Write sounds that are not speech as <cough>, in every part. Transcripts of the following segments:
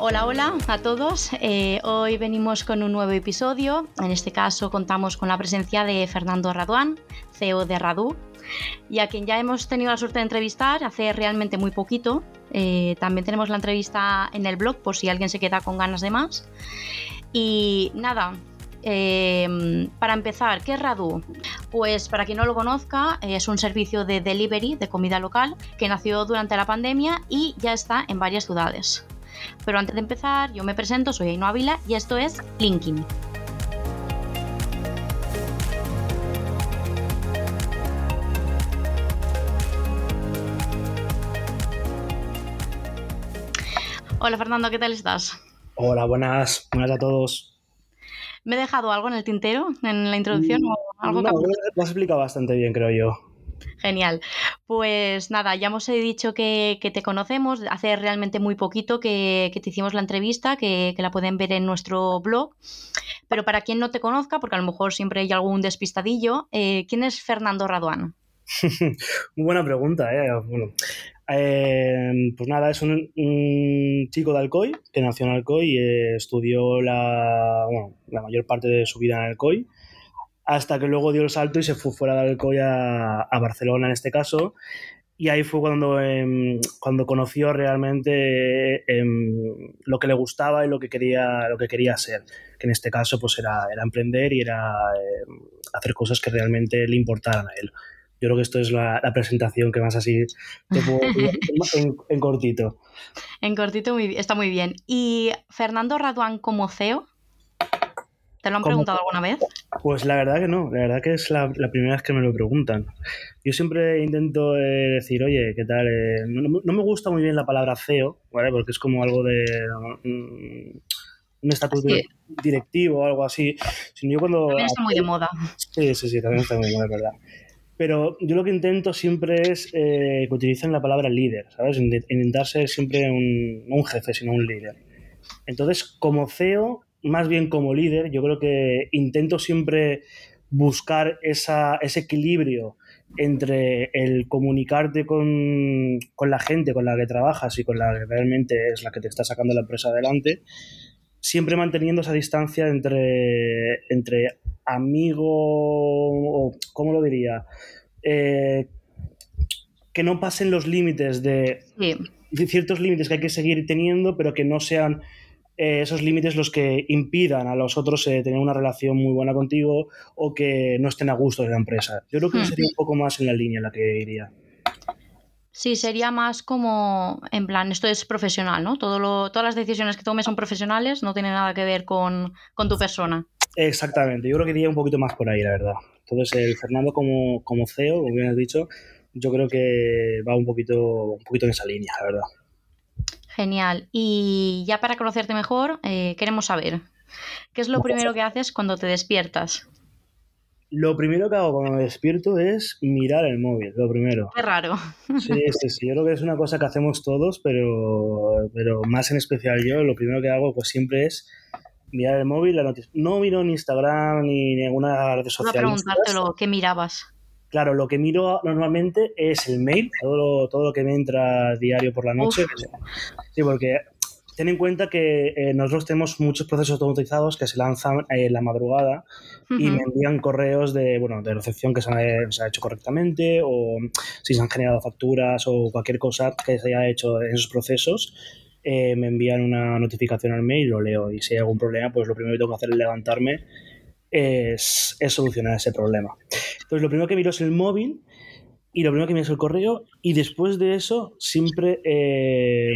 Hola, hola a todos. Eh, hoy venimos con un nuevo episodio. En este caso contamos con la presencia de Fernando Raduán, CEO de Radu, y a quien ya hemos tenido la suerte de entrevistar hace realmente muy poquito. Eh, también tenemos la entrevista en el blog por si alguien se queda con ganas de más. Y nada, eh, para empezar, ¿qué es Radu? Pues para quien no lo conozca, es un servicio de delivery de comida local que nació durante la pandemia y ya está en varias ciudades. Pero antes de empezar, yo me presento, soy Aino Ávila y esto es Linkin. Hola Fernando, ¿qué tal estás? Hola, buenas, buenas a todos. ¿Me he dejado algo en el tintero, en la introducción? O algo no, lo has explicado bastante bien, creo yo. Genial. Pues nada, ya hemos dicho que, te conocemos hace realmente muy poquito que, te hicimos la entrevista, que, la pueden ver en nuestro blog. Pero para quien no te conozca, porque a lo mejor siempre hay algún despistadillo, eh, ¿quién es Fernando Raduán? <laughs> buena pregunta. ¿eh? Bueno, eh, pues nada, es un, chico de Alcoy, que nació en Alcoy y estudió la, la mayor parte de su vida en Alcoy hasta que luego dio el salto y se fue fuera de Alcoy a, a Barcelona en este caso. Y ahí fue cuando, em, cuando conoció realmente em, lo que le gustaba y lo que quería, lo que quería ser, que en este caso pues era, era emprender y era em, hacer cosas que realmente le importaran a él. Yo creo que esto es la, presentación que más así te puedo <laughs> en, en, cortito. En cortito muy, está muy bien. ¿Y Fernando Raduán como CEO? ¿Te lo han preguntado alguna vez? Pues la verdad que no, la verdad que es la, primera vez que me lo preguntan. Yo siempre intento eh, decir, oye, ¿qué tal? Eh, no, me gusta muy bien la palabra CEO, ¿vale? Porque es como algo de... Mm, un estatus directivo o algo así. Sino yo cuando, también está muy de moda. Sí, sí, sí, también está muy de moda, es verdad. Pero yo lo que intento siempre es eh, que utilicen la palabra líder, ¿sabes? Intentar ser siempre un, no un jefe, sino un líder. Entonces, como CEO, más bien como líder, yo creo que intento siempre buscar ese equilibrio entre el comunicarte con, la gente con la que trabajas y con la que realmente es la que te está sacando la empresa adelante, siempre manteniendo esa distancia entre, entre amigo o, ¿cómo lo diría? Eh, que no pasen los límites de, de ciertos límites que hay que seguir teniendo, pero que no sean eh, esos límites los que impidan a los otros eh, tener una relación muy buena contigo o que no estén a gusto de la empresa. Yo creo que sería un poco más en la línea en la que iría. Sí, sería más como, en plan, esto es profesional, ¿no? Todo lo, todas las decisiones que tomes son profesionales, no tienen nada que ver con, tu persona. Exactamente, yo creo que iría un poquito más por ahí, la verdad. Entonces, el Fernando como, como CEO, como bien has dicho, yo creo que va un poquito, un poquito en esa línea, la verdad. Genial. Y ya para conocerte mejor, eh, queremos saber, ¿qué es lo primero que haces cuando te despiertas? Lo primero que hago cuando me despierto es mirar el móvil, lo primero. Qué raro. Sí, sí, sí. Yo creo que es una cosa que hacemos todos, pero, pero más en especial yo, lo primero que hago pues siempre es mirar el móvil, la noticia. No miro ni Instagram ni ninguna red social. Voy a preguntártelo, ¿qué mirabas? Claro, lo que miro normalmente es el mail, todo lo, todo lo que me entra diario por la noche. Sí, porque ten en cuenta que eh, nosotros tenemos muchos procesos automatizados que se lanzan en la madrugada y me envían correos de, bueno, de recepción que se ha, hecho correctamente o si se han generado facturas o cualquier cosa que se haya hecho en esos procesos. Eh, me envían una notificación al mail, lo leo y si hay algún problema, pues lo primero que tengo que hacer es levantarme es, solucionar ese problema. Entonces, lo primero que miro es el móvil y lo primero que miro es el correo y después de eso siempre eh,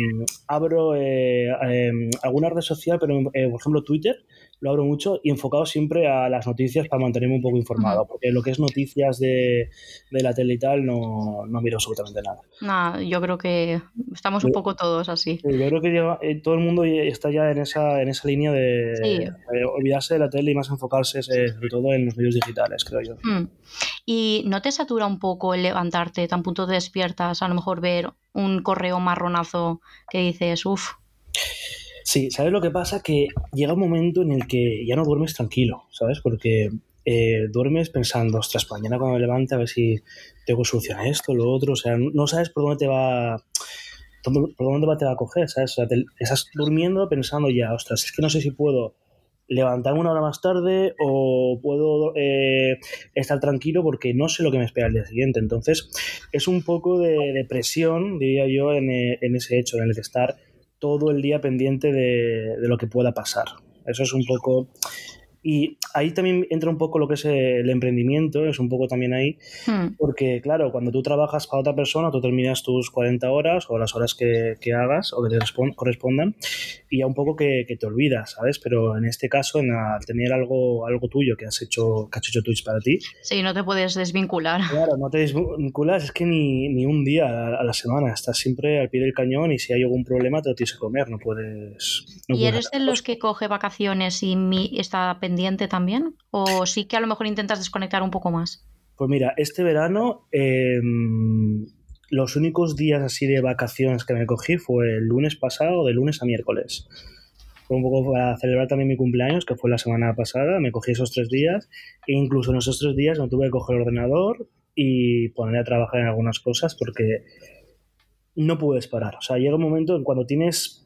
abro eh, eh, alguna red social, pero por ejemplo Twitter, lo abro mucho y enfocado siempre a las noticias para mantenerme un poco informado, porque lo que es noticias de, la tele y tal no, no miro absolutamente nada. Nah, yo creo que estamos un poco todos así. yo creo que eh, todo el mundo está ya en esa, en esa línea de, olvidarse de la tele y más enfocarse eh, sobre todo en los medios digitales, creo yo. Hmm. ¿Y no te satura un poco el levantarte tan punto te despiertas, a lo mejor ver un correo marronazo que dices, uff? Sí, ¿sabes lo que pasa? Que llega un momento en el que ya no duermes tranquilo, ¿sabes? Porque eh, duermes pensando, ostras, mañana cuando me levante a ver si tengo que solucionar esto, lo otro, o sea, no sabes por dónde te va ¿por dónde te va a coger? ¿sabes? estás durmiendo pensando ya, ostras, es que no sé si puedo levantarme una hora más tarde o puedo eh, estar tranquilo porque no sé lo que me espera el día siguiente. Entonces, es un poco de, presión, diría yo, en, eh, en, ese hecho, en el de estar todo el día pendiente de, de lo que pueda pasar. Eso es un poco y ahí también entra un poco lo que es el emprendimiento, es un poco también ahí, hmm. porque claro, cuando tú trabajas para otra persona, tú terminas tus 40 horas o las horas que, que hagas o que te correspondan y ya un poco que, que, te olvidas, ¿sabes? Pero en este caso, en tener algo, algo tuyo que has hecho, que has hecho Twitch para ti. Sí, no te puedes desvincular. Claro, no te desvinculas, es que ni, ni un día a, la semana, estás siempre al pie del cañón y si hay algún problema te lo tienes que comer, no puedes... ¿Y eres de los que coge vacaciones y mi, está pendiente también? ¿O sí que a lo mejor intentas desconectar un poco más? Pues mira, este verano em, los únicos días así de vacaciones que me cogí fue el lunes pasado, de lunes a miércoles. Fue un poco para celebrar también mi cumpleaños, que fue la semana pasada. Me cogí esos tres días e incluso en esos tres días me tuve que coger el ordenador y poner a trabajar en algunas cosas porque no puedes parar. O sea, llega un momento en cuando tienes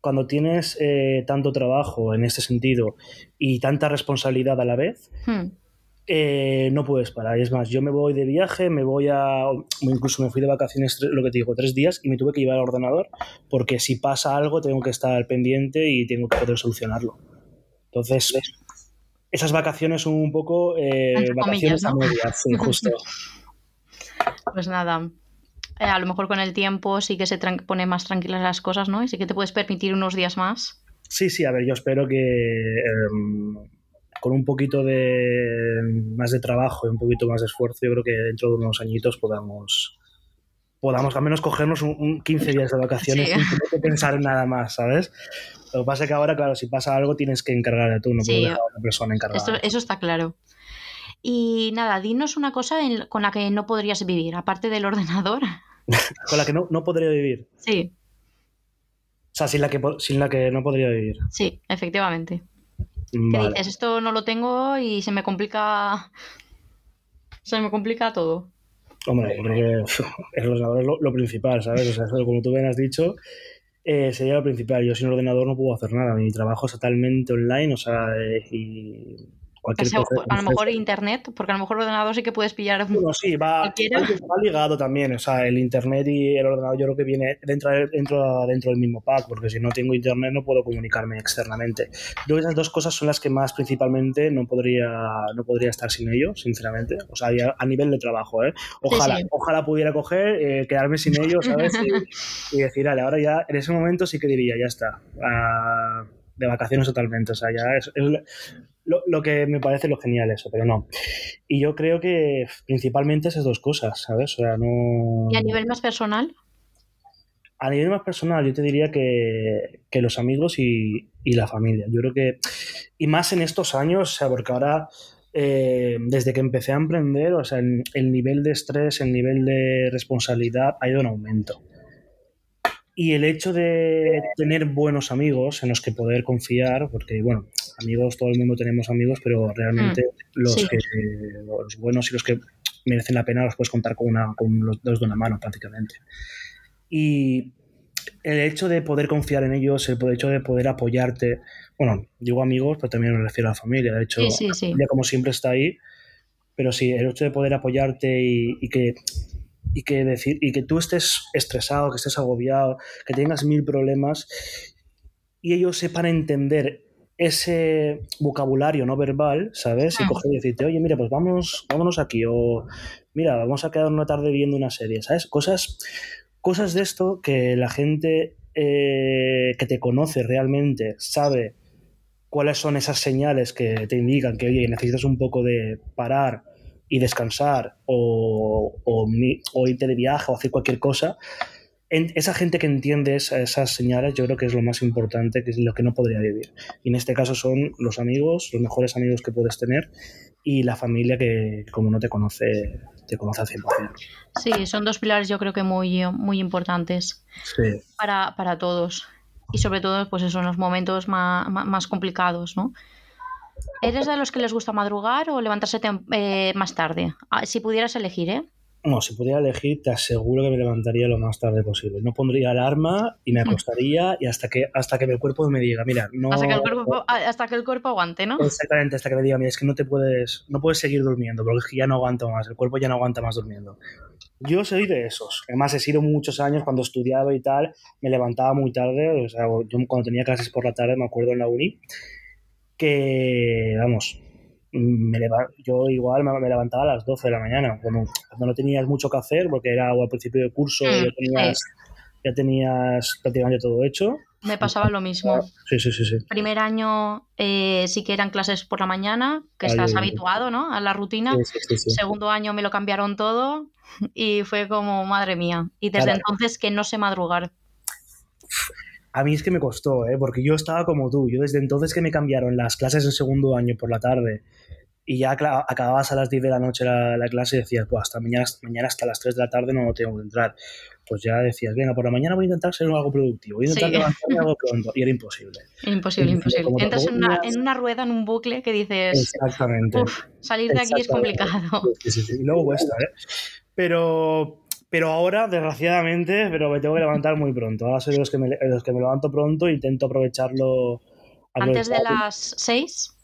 cuando tienes eh, tanto trabajo en este sentido y tanta responsabilidad a la vez, hmm. eh, no puedes parar. Es más, yo me voy de viaje, me voy a. Incluso me fui de vacaciones, lo que te digo, tres días y me tuve que llevar al ordenador porque si pasa algo tengo que estar pendiente y tengo que poder solucionarlo. Entonces, esas vacaciones son un poco eh, vacaciones a medias, <laughs> justo. Pues nada, eh, a lo mejor con el tiempo sí que se pone más tranquilas las cosas, ¿no? Y sí que te puedes permitir unos días más. Sí, sí, a ver, yo espero que em, con un poquito de más de trabajo y un poquito más de esfuerzo, yo creo que dentro de unos añitos podamos podamos al menos cogernos un, 15 días de vacaciones sin tener que pensar en nada más, ¿sabes? Lo que pasa es que ahora, claro, si pasa algo tienes que encargarte tú, no puedes dejar a otra persona encargada. eso está claro. Y nada, dinos una cosa con la que no podrías vivir, aparte del ordenador. <laughs> con la que no, no podría vivir. Sí. O sea, sin la que, sin la que no podría vivir. Sí, efectivamente. ¿Qué dices? Esto no lo tengo y se me complica. Se me complica todo. Hombre, yo creo que el ordenador es lo, principal, ¿sabes? O sea, como tú bien has dicho, eh, sería lo principal. Yo sin ordenador no puedo hacer nada. Mi trabajo es totalmente online, o sea, eh, y a lo mejor internet, porque a lo mejor el ordenador sí que puedes pillar. Bueno, <laughs> sí, va, ligado también. O sea, el internet y el ordenador yo creo que viene dentro, dentro, dentro del mismo pack, porque si no tengo internet no puedo comunicarme externamente. Creo que esas dos cosas son las que más principalmente no podría, no podría estar sin ellos, sinceramente. O sea, a nivel de trabajo, ¿eh? Ojalá, ojalá pudiera coger, eh, quedarme sin <laughs> ellos, ¿sabes? Y, decir, vale, ahora ya, en ese momento sí que diría, ya está. Ah, de vacaciones totalmente. O sea, ya es, lo, que me parece lo genial eso, pero no. Y yo creo que principalmente esas dos cosas, ¿sabes? O sea, no... ¿Y a nivel más personal? A nivel más personal, yo te diría que, los amigos y, la familia. Yo creo que, y más en estos años, o sea, porque ahora, eh, desde que empecé a emprender, o sea, el, nivel de estrés, el nivel de responsabilidad ha ido en aumento. Y el hecho de tener buenos amigos en los que poder confiar, porque, bueno, amigos, todo el mundo tenemos amigos, pero realmente mm, los, que, los buenos y los que merecen la pena los puedes contar con, una, con los dos de una mano prácticamente. Y el hecho de poder confiar en ellos, el hecho de poder apoyarte, bueno, digo amigos, pero también me refiero a la familia, de hecho, sí, como siempre está ahí, pero sí, el hecho de poder apoyarte y, que y que decir y que tú estés estresado, que estés agobiado, que tengas mil problemas y ellos sepan entender ese vocabulario no verbal, ¿sabes? Y coger y decirte, oye, mira, pues vamos, vámonos aquí, o mira, vamos a quedar una tarde viendo una serie, ¿sabes? Cosas, cosas de esto que la gente eh, que te conoce realmente sabe cuáles son esas señales que te indican que, oye, necesitas un poco de parar y descansar o, o irte de viaje o hacer cualquier cosa esa gente que entiende esas señales, yo creo que es lo más importante, que es lo que no podría vivir. Y en este caso son los amigos, los mejores amigos que puedes tener y la familia que, como no te conoce, te conoce al 100%. Sí, son dos pilares yo creo que muy, muy importantes para, para, todos. Y sobre todo, pues eso, en los momentos más, más, complicados, ¿no? ¿Eres de los que les gusta madrugar o levantarse eh, más tarde? Ah, si pudieras elegir, ¿eh? No, si pudiera elegir, te aseguro que me levantaría lo más tarde posible. No pondría alarma y me Mm. acostaría y hasta que, hasta que el cuerpo me diga, mira, no... Hasta, que el cuerpo, hasta que el cuerpo aguante, ¿no? Exactamente, hasta que me diga, mira, es que no te puedes, no puedes seguir durmiendo, porque es que ya no aguanto más, el cuerpo ya no aguanta más durmiendo. Yo soy de esos. Además, he sido muchos años cuando estudiaba y tal, me levantaba muy tarde, o sea, yo cuando tenía clases por la tarde, me acuerdo en la uni, que, vamos, me yo igual me, levantaba a las 12 de la mañana, cuando, cuando no tenías mucho que hacer, porque era o al principio de curso, Mm, ya, tenías, ya tenías prácticamente todo hecho. Me pasaba lo mismo. Sí, sí, sí, sí. Primer año eh, sí que eran clases por la mañana, que Ay, estás habituado, ¿no? A la rutina. Sí, sí, sí, sí. Segundo año me lo cambiaron todo <laughs> y fue como, madre mía. Y desde Claro. entonces que no sé madrugar. A mí es que me costó, ¿eh? porque yo estaba como tú. Yo desde entonces que me cambiaron las clases en segundo año por la tarde y ya acababas a las 10 de la noche la, la clase y decías, pues hasta mañana, mañana hasta las 3 de la tarde no tengo que entrar. Pues ya decías, venga, por la mañana voy a intentar ser algo productivo, voy a intentar Sí. levantarme algo <laughs> pronto. Y era imposible. Imposible, imposible. Entras en una, en una rueda, en un bucle que dices, Exactamente. salir de aquí es complicado. Sí, sí, sí. Y luego cuesta, ¿eh? Pero, pero ahora, desgraciadamente, pero me tengo que levantar muy pronto. Ahora soy de los que me, de los que me levanto pronto e intento aprovecharlo. Antes de las 6,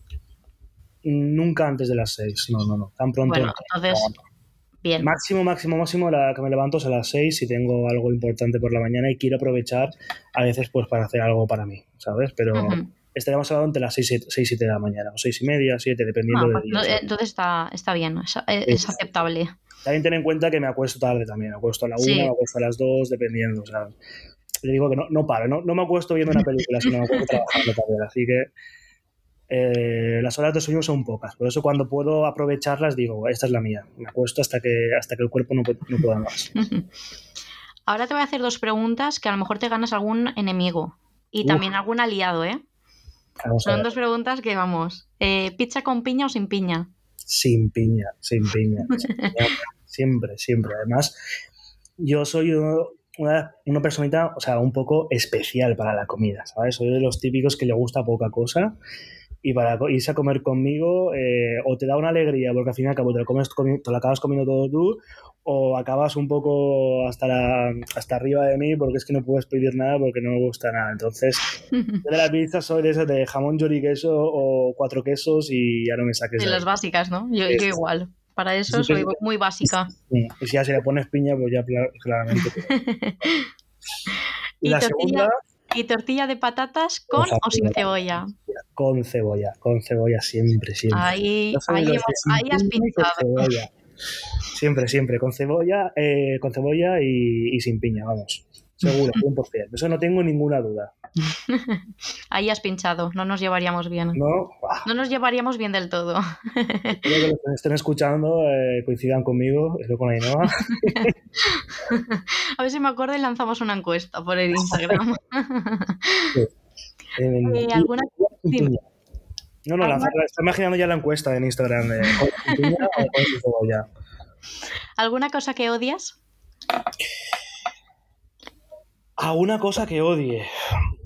Nunca antes de las 6, no, no, no. Tan pronto. bueno, no. entonces, No, no. bien. Máximo, máximo, máximo, la que me levanto es a las 6 si tengo algo importante por la mañana y quiero aprovechar a veces pues para hacer algo para mí, ¿sabes? Pero Ujú. estaríamos hablando entre las 6 y 6 y 7 de la mañana, o 6 y media, 7, dependiendo Ah, del pues, día. no, eh, entonces está, está bien, es, es Sí. aceptable. También ten en cuenta que me acuesto tarde también, me acuesto a la 1, Sí. me acuesto a las 2, dependiendo, o sea, le digo que no, no paro, no, no me acuesto viendo una película, sino me acuesto trabajando también, así que eh, las horas de sueño son pocas, por eso cuando puedo aprovecharlas digo, esta es la mía, me acuesto hasta que, hasta que el cuerpo no, pu- no pueda más. <laughs> Ahora te voy a hacer dos preguntas que a lo mejor te ganas algún enemigo y Uf. también algún aliado, ¿eh? Vamos Son dos preguntas que vamos. eh, ¿Pizza con piña o sin piña? Sin piña, sin piña. <laughs> sin piña. siempre, siempre. Además, yo soy uno- una, una personita, o sea, un poco especial para la comida, ¿sabes? Soy de los típicos que le gusta poca cosa y para irse a comer conmigo eh, o te da una alegría porque al fin y al cabo te lo, comes, te lo acabas comiendo todo tú o acabas un poco hasta, la, hasta arriba de mí porque es que no puedes pedir nada porque no me gusta nada. Entonces, yo de la pizza soy de esos de jamón, y queso o cuatro quesos y ya no me saques De las básicas, ¿no? Yo, igual. Para eso Sí, soy muy básica. Sí, Y si ya se le pones piña, pues ya claramente. <laughs> Y la segunda, ¿Y tortilla de patatas con o sin cebolla? con cebolla. Con cebolla siempre, siempre. Ahí, ahí, hemos- ahí has cebolla. Siempre, siempre. Con cebolla, eh, con cebolla y, y sin piña, vamos. Seguro, <laughs> 100%. Eso no tengo ninguna duda. <laughs> Ahí has pinchado. No nos llevaríamos bien. No, No nos llevaríamos bien del todo. espero que los que estén escuchando eh, coincidan conmigo, eso con Ainhoa. <laughs> A ver si me acuerdo y lanzamos una encuesta por el Instagram. En- <laughs> Eh, ¿alguna-. No, no, ¿Alguna- lanzar- estoy imaginando ya la encuesta en Instagram sin piña o con sin cebolla. ¿Alguna cosa que odias? A una cosa que odie.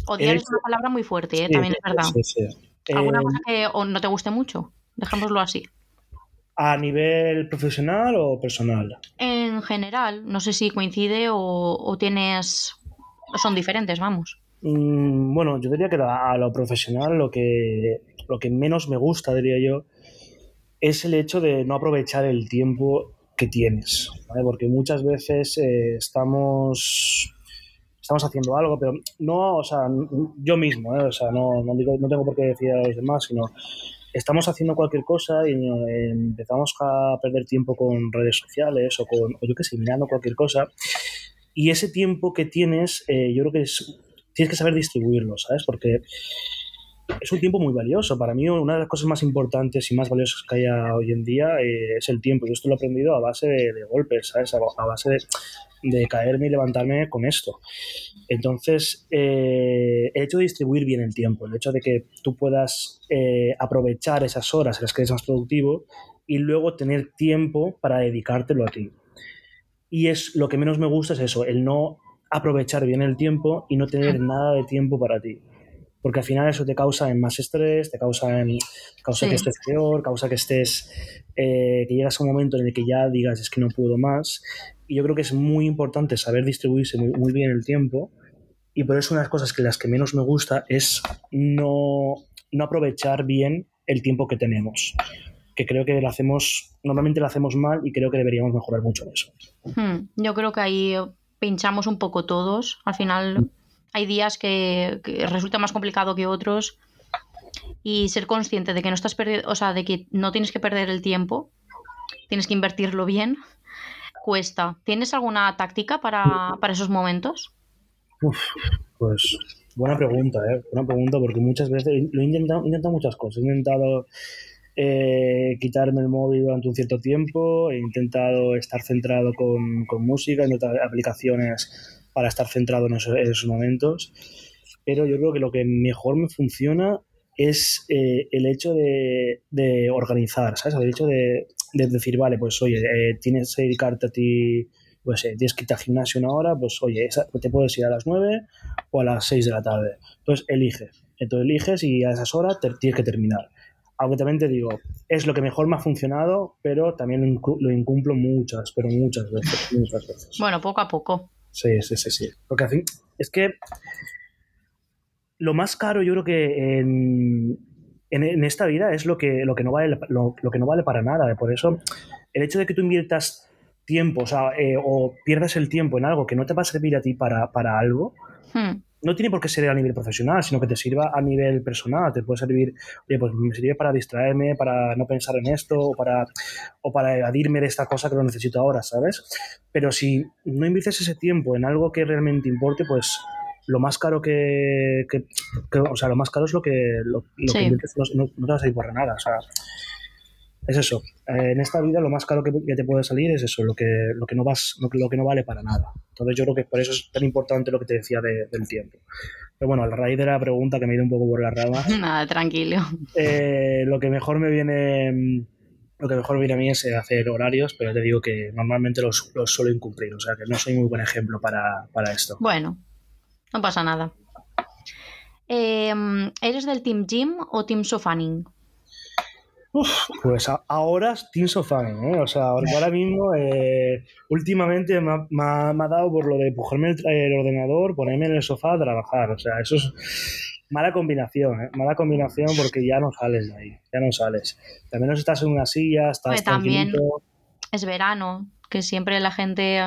Odiar es una palabra muy fuerte, ¿eh? Sí, también es verdad. sí, sí. ¿Alguna Eh, cosa que o no te guste mucho? Dejémoslo así. ¿A nivel profesional o personal? En general, no sé si coincide o, o tienes... son diferentes, vamos. Mm, bueno, yo diría que a a lo profesional lo que, lo que menos me gusta, diría yo, es el hecho de no aprovechar el tiempo que tienes. ¿vale? Porque muchas veces eh, estamos, estamos haciendo algo, pero no, o sea, yo mismo, ¿eh? o sea, no, no, digo, no tengo por qué decir a los demás, sino estamos haciendo cualquier cosa y eh, empezamos a perder tiempo con redes sociales o con, o yo qué sé, mirando cualquier cosa. Y ese tiempo que tienes, eh, yo creo que es, tienes que saber distribuirlo, ¿sabes? Porque es un tiempo muy valioso. Para mí, una de las cosas más importantes y más valiosas que haya hoy en día eh, es el tiempo. Yo esto lo he aprendido a base de, golpes, ¿sabes? A, base de, de caerme y levantarme con esto. Entonces, eh, el hecho de distribuir bien el tiempo, el hecho de que tú puedas eh, aprovechar esas horas en las que eres más productivo y luego tener tiempo para dedicártelo a ti. Y es lo que menos me gusta es eso, el no aprovechar bien el tiempo y no tener nada de tiempo para ti. Porque al final eso te causa más estrés, te causa, causa que estés peor, causa que estés, eh, que llegas a un momento en el que ya digas es que no puedo más. Y yo creo que es muy importante saber distribuirse muy, bien el tiempo. Y por eso una de las cosas que las que menos me gusta es no, no aprovechar bien el tiempo que tenemos que creo que lo hacemos, normalmente lo hacemos mal y creo que deberíamos mejorar mucho en eso. Hmm, yo creo que ahí pinchamos un poco todos. Al final. Hay días que, resulta más complicado que otros y ser consciente de que no estás perdiendo, o sea, de que no tienes que perder el tiempo, tienes que invertirlo bien, cuesta. ¿Tienes alguna táctica para, esos momentos? pues buena pregunta, ¿eh? Buena pregunta porque muchas veces lo he intentado, he intentado muchas cosas. He intentado eh, quitarme el móvil durante un cierto tiempo, he intentado estar centrado con, con música, he intentado aplicaciones para estar centrado en esos, momentos, pero yo creo que lo que mejor me funciona es eh, el hecho de, de, organizar, ¿sabes? El hecho de, de decir, vale, pues oye, eh, tienes que dedicarte a ti, pues tienes que irte al gimnasio una hora, pues oye, te puedes ir a las 9 o a las 6 de la tarde. Entonces eliges. Entonces eliges y a esas horas tienes que terminar aunque también te digo, es lo que mejor me ha funcionado, pero también lo incumplo muchas, pero muchas veces, muchas veces. Bueno, poco a poco. Sí, sí, sí, sí. Porque al fin, es que lo más caro yo creo que en, en, esta vida es lo que, lo, que no vale, lo, que no vale para nada. Por eso, el hecho de que tú inviertas tiempo o, sea, eh, o pierdas el tiempo en algo que no te va a servir a ti para, para algo, hmm no tiene por qué ser a nivel profesional, sino que te sirva a nivel personal. Te puede servir, oye, pues me sirve para distraerme, para no pensar en esto, o para, o para evadirme de esta cosa que lo necesito ahora, ¿sabes? Pero si no inviertes ese tiempo en algo que realmente importe, pues lo más caro que, o sea, lo más caro es lo que, lo, que inviertes, no, no, te vas a ir por nada, o sea, es eso. Eh, en esta vida lo más caro que, te puede salir es eso, lo que, lo que, no, vas, lo, que no vale para nada. Entonces yo creo que por eso es tan importante lo que te decía del tiempo. Pero bueno, a raíz de la pregunta que me he ido un poco por la rama. <laughs> Nada, tranquilo. Eh, lo que mejor me viene. Lo que mejor viene a mí es hacer horarios, pero te digo que normalmente los, los suelo incumplir, o sea que no soy muy buen ejemplo para, esto. Bueno, no pasa nada. Em, ¿Eres del Team Gym o Team Sofaning? Pues ahora Team Sofá, ¿eh? O sea, ahora mismo, eh, últimamente me ha, dado por lo de empujarme el, ordenador, ponerme en el sofá a trabajar. O sea, eso es mala combinación, ¿eh? Mala combinación porque ya no sales de ahí, ya no sales. También menos estás en una silla, estás También es verano, que siempre la gente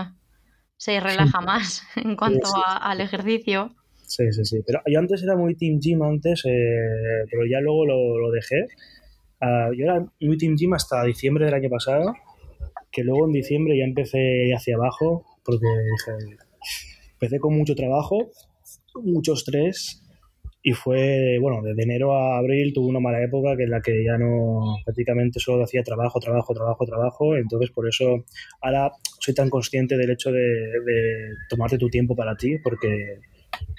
se relaja más <laughs> en cuanto al ejercicio. Sí, sí, sí. Pero yo antes era muy Team Gym antes, eh, pero ya luego lo, lo dejé Ah, yo era muy Team Gym hasta diciembre del año pasado, que luego en diciembre ya empecé hacia abajo, porque empecé con mucho trabajo, mucho estrés, y fue, bueno, desde enero a abril tuve una mala época que en la que ya no, prácticamente solo hacía trabajo, trabajo, trabajo, trabajo, entonces por eso ahora soy tan consciente del hecho de tomarte tu tiempo para ti, porque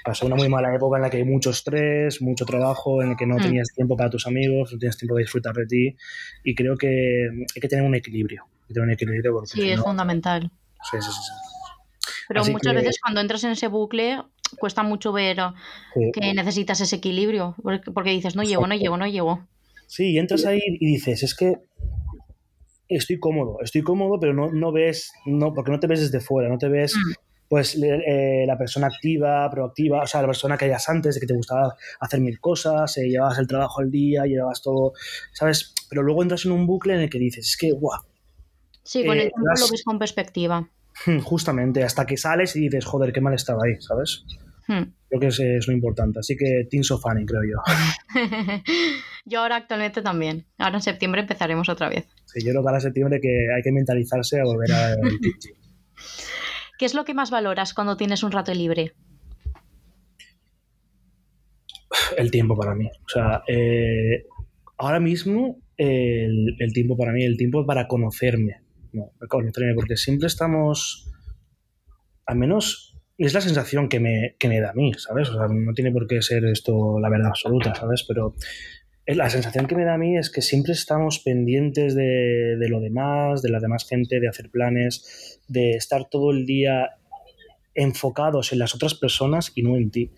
pasó una muy mala época en la que hay mucho estrés, mucho trabajo, en el que no mm. tenías tiempo para tus amigos, no tienes tiempo de disfrutar de ti y creo que hay que tener un equilibrio. tener un equilibrio sí, es fundamental. Sí, sí, sí. Pero muchas veces cuando entras en ese bucle cuesta mucho ver que necesitas ese equilibrio, porque dices, no llego, no llego, no llego. Sí, y entras ahí y dices, es que estoy cómodo, estoy cómodo, pero no, no ves, no, porque no te ves desde fuera, no te ves... Mm pues eh, la persona activa, proactiva, o sea, la persona que hayas antes, de que te gustaba hacer mil cosas, eh, llevabas el trabajo al día, llevabas todo, ¿sabes? Pero luego entras en un bucle en el que dices, es que, guau. Sí, con el eh, tiempo lo ves con perspectiva. Justamente, hasta que sales y dices, joder, qué mal estaba ahí, ¿sabes? Hmm. Creo que es, lo importante. Así que Team Sofani, creo yo. <laughs> yo ahora actualmente también. Ahora en septiembre empezaremos otra vez. Sí, yo creo que ahora en septiembre que hay que mentalizarse a volver a <laughs> ¿Qué es lo que más valoras cuando tienes un rato libre? El tiempo para mí. O sea, eh, ahora mismo el, tiempo para mí, el tiempo para conocerme. conocerme, porque siempre estamos, al menos es la sensación que me, que me da a mí, ¿sabes? O sea, no tiene por qué ser esto la verdad absoluta, ¿sabes? Pero la sensación que me da a mí es que siempre estamos pendientes de, lo demás, de la demás gente, de hacer planes, de estar todo el día enfocados en las otras personas y no en ti.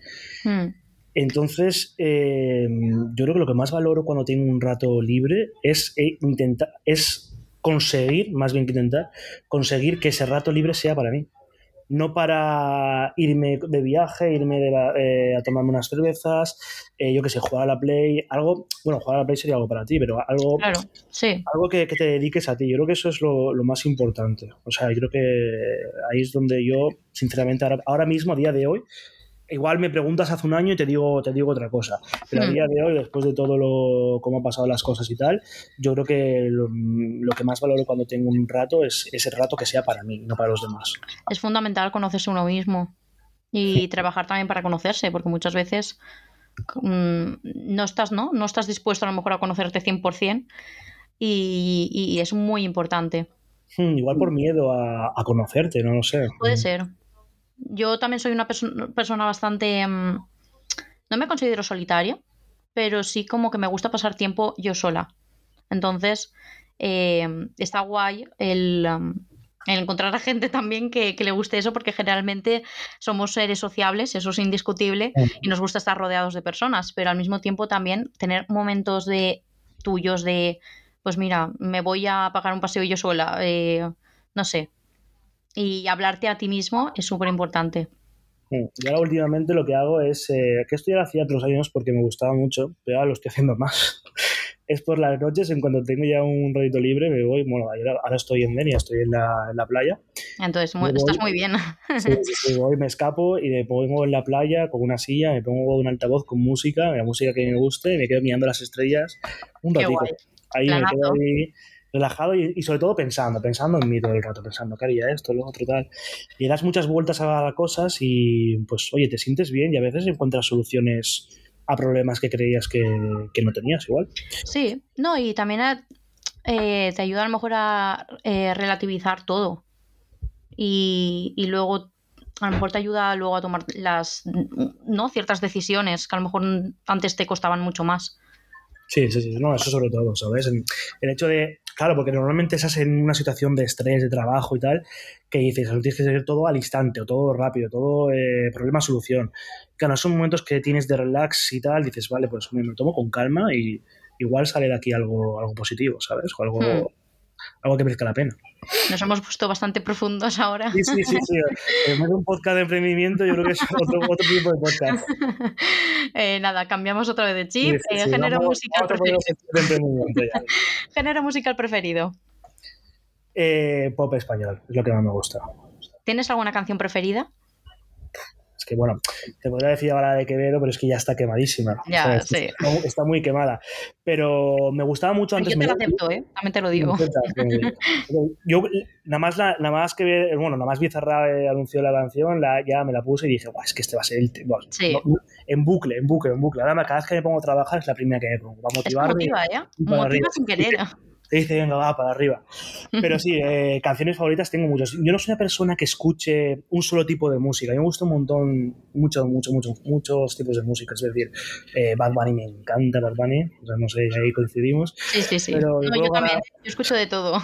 Hmm. Entonces, eh, yo creo que lo que más valoro cuando tengo un rato libre es eh, intentar, es conseguir, más bien que intentar, conseguir que ese rato libre sea para mí no para irme de viaje, irme eh, a tomarme unas cervezas, eh, yo que sé, jugar a la Play, algo, bueno, jugar a la Play sería algo para ti, pero algo, algo que, te dediques a ti. Yo creo que eso es lo, más importante. O sea, yo creo que ahí es donde yo, sinceramente, ahora mismo, a día de hoy, igual me preguntas hace un año y te digo, te digo otra cosa. Pero a hmm. día de hoy, después de todo lo cómo han pasado las cosas y tal, yo creo que lo, que más valoro cuando tengo un rato es ese rato que sea para mí, no para los demás. Es fundamental conocerse uno mismo y trabajar también para conocerse, porque muchas veces mm, no estás, ¿no? No estás dispuesto a lo mejor a conocerte 100% y, y es muy importante. Hmm, igual por miedo a, a conocerte, no lo sé. Puede ser. Yo también soy una persona bastante... Mm, no me considero solitaria, pero sí como que me gusta pasar tiempo yo sola. Entonces, eh, está guay el, mm, encontrar a gente también que, le guste eso, porque generalmente somos seres sociables, eso es indiscutible, y nos gusta estar rodeados de personas, pero al mismo tiempo también tener momentos de tuyos de, pues mira, me voy a pagar un paseo yo sola, eh, no sé, y hablarte a ti mismo es súper importante. Yo ahora últimamente lo que hago es, eh, que esto ya lo hacía otros años porque me gustaba mucho, pero ahora lo estoy haciendo más. <laughs> es por las noches, en cuando tengo ya un ratito libre, me voy, bueno, ahora estoy en Denia, estoy en la, en la playa. Entonces, estás muy bien. <laughs> sí, sí, voy, me escapo y me pongo en la playa con una silla, me pongo un altavoz con música, la música que me guste, y me quedo mirando las estrellas un ratito. Ahí me quedo ahí relajado y, sobre todo pensando, pensando en mí todo el rato, pensando qué haría esto, lo otro, tal. Y das muchas vueltas a cosas y pues, oye, te sientes bien y a veces encuentras soluciones a problemas que creías que, no tenías igual. Sí, no, y también eh, te ayuda a lo mejor a eh, relativizar todo. Y, y luego a lo mejor te ayuda luego a tomar las no ciertas decisiones que a lo mejor antes te costaban mucho más. Sí, sí, sí, no, eso sobre todo, ¿sabes? El hecho de, claro, porque normalmente estás en una situación de estrés, de trabajo y tal, que dices, tienes que hacer todo al instante, o todo rápido, todo eh, problema-solución. Claro, son momentos que tienes de relax y tal, dices, vale, pues me, lo tomo con calma y igual sale de aquí algo, algo positivo, ¿sabes? O algo, hmm. Algo que merezca la pena. Nos hemos puesto bastante profundos ahora. Sí, sí, sí. sí. <laughs> En vez de un podcast de emprendimiento, yo creo que es otro, otro tipo de podcast. <laughs> Eh, nada, cambiamos otra vez de chip. Eh, género musical preferido. <laughs> género musical preferido. Eh, pop español, es lo que más me gusta. ¿Tienes alguna canción preferida? Que bueno, te podría decir ahora de Quevedo, pero es que ya está quemadísima. Ya, sí. Está, muy quemada. Pero me gustaba mucho antes. Yo te lo acepto, ¿eh? También te lo digo. <laughs> Yo nada más, la, nada más que bueno, nada más vi cerrar eh, anunció la canción, la, ya me la puse y dije, Guau, es que este va a ser el bueno, en bucle, en bucle, en bucle. Ahora cada vez que me pongo a trabajar es la primera que me pongo. Va a motivarme. Motiva, ¿eh? Motiva sin querer te dice, venga, va, para arriba. Pero sí, eh, canciones favoritas tengo muchas. Yo no soy una persona que escuche un solo tipo de música. A mí me gusta un montón, mucho, mucho, mucho, muchos tipos de música. Es decir, eh, Bad Bunny me encanta, Bad Bunny. O sea, no sé, ahí coincidimos. Sí, sí, sí. Pero yo también, yo escucho de todo.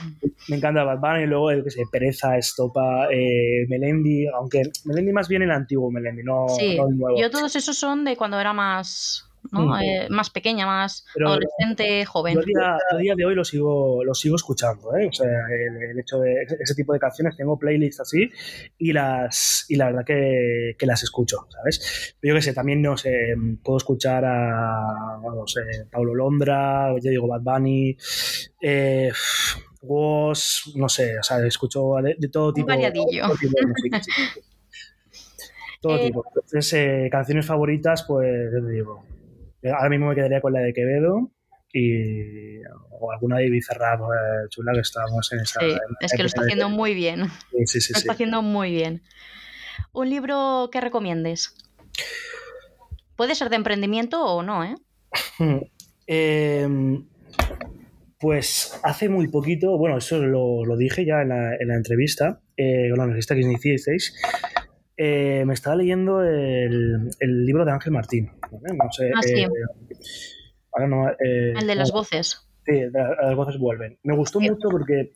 Me encanta Bad Bunny, luego, el que sé, Pereza, Estopa, eh, Melendi, aunque Melendi más bien el antiguo Melendi, no, no el nuevo. Yo todos esos son de cuando era más ¿no? Eh, más pequeña, más adolescente, joven. Yo a día, de hoy lo sigo, lo sigo escuchando, ¿eh? O sea, el, hecho de ese tipo de canciones, tengo playlists así y las y la verdad que, que las escucho, ¿sabes? Pero yo que sé, también no sé, puedo escuchar a, no sé, Paulo Londra, ya digo, Bad Bunny, eh, Woz, no sé, o sea, escucho de, todo tipo, todo tipo de música. <laughs> todo eh, tipo. Entonces, eh, canciones favoritas, pues, yo te digo, Ahora mismo me quedaría con la de Quevedo y o alguna de Bizarrap eh, chula que estábamos en esa. Sí, es que lo está haciendo muy bien. Sí, sí, sí. Lo está haciendo muy bien. ¿Un libro que recomiendes? Puede ser de emprendimiento o no, ¿eh? <laughs> Em, pues hace muy poquito, bueno, eso lo, lo dije ya en la, en la entrevista, eh, con la entrevista que hicisteis, eh, me estaba leyendo el, el, libro de Ángel Martín. No sé, ah, sí. ahora no, el de las voces. Sí, las voces vuelven. Me gustó mucho porque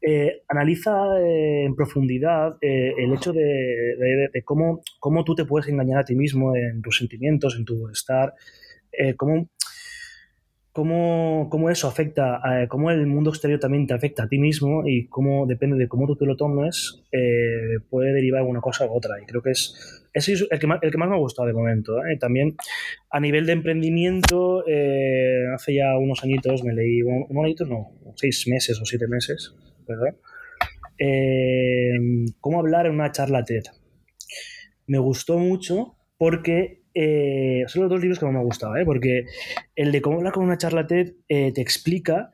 eh, analiza eh, en profundidad el hecho de, cómo, cómo, tú te puedes engañar a ti mismo en tus sentimientos, en tu estar, cómo cómo, cómo eso afecta, a, cómo el mundo exterior también te afecta a ti mismo y cómo depende de cómo tú te lo tomes, eh, puede derivar una cosa u otra. Y creo que es, ese es el que, más, el que más me ha gustado de momento. ¿eh? También a nivel de emprendimiento, eh, hace ya unos añitos me leí, unos añitos no, seis meses o siete meses, ¿verdad? cómo hablar en una charla TED. Me gustó mucho porque eh, son los dos libros que más me han gustado, ¿eh? porque el de cómo hablar con una charla TED eh, te explica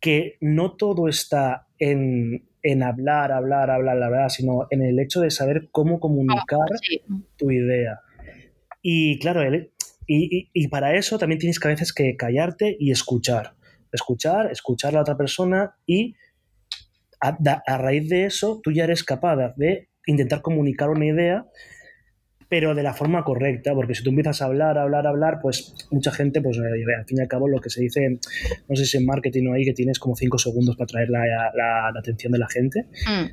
que no todo está en, hablar, hablar, hablar, hablar, sino en el hecho de saber cómo comunicar ah, tu idea. Y claro, y, para eso también tienes que a veces que callarte y escuchar. Escuchar, escuchar a la otra persona y a, a raíz de eso tú ya eres capaz de intentar comunicar una idea pero de la forma correcta, porque si tú empiezas a hablar, hablar, hablar, pues mucha gente, pues eh, al fin y al cabo lo que se dice, no sé si en marketing o ahí, que tienes como cinco segundos para traer la, atención de la gente. Mm.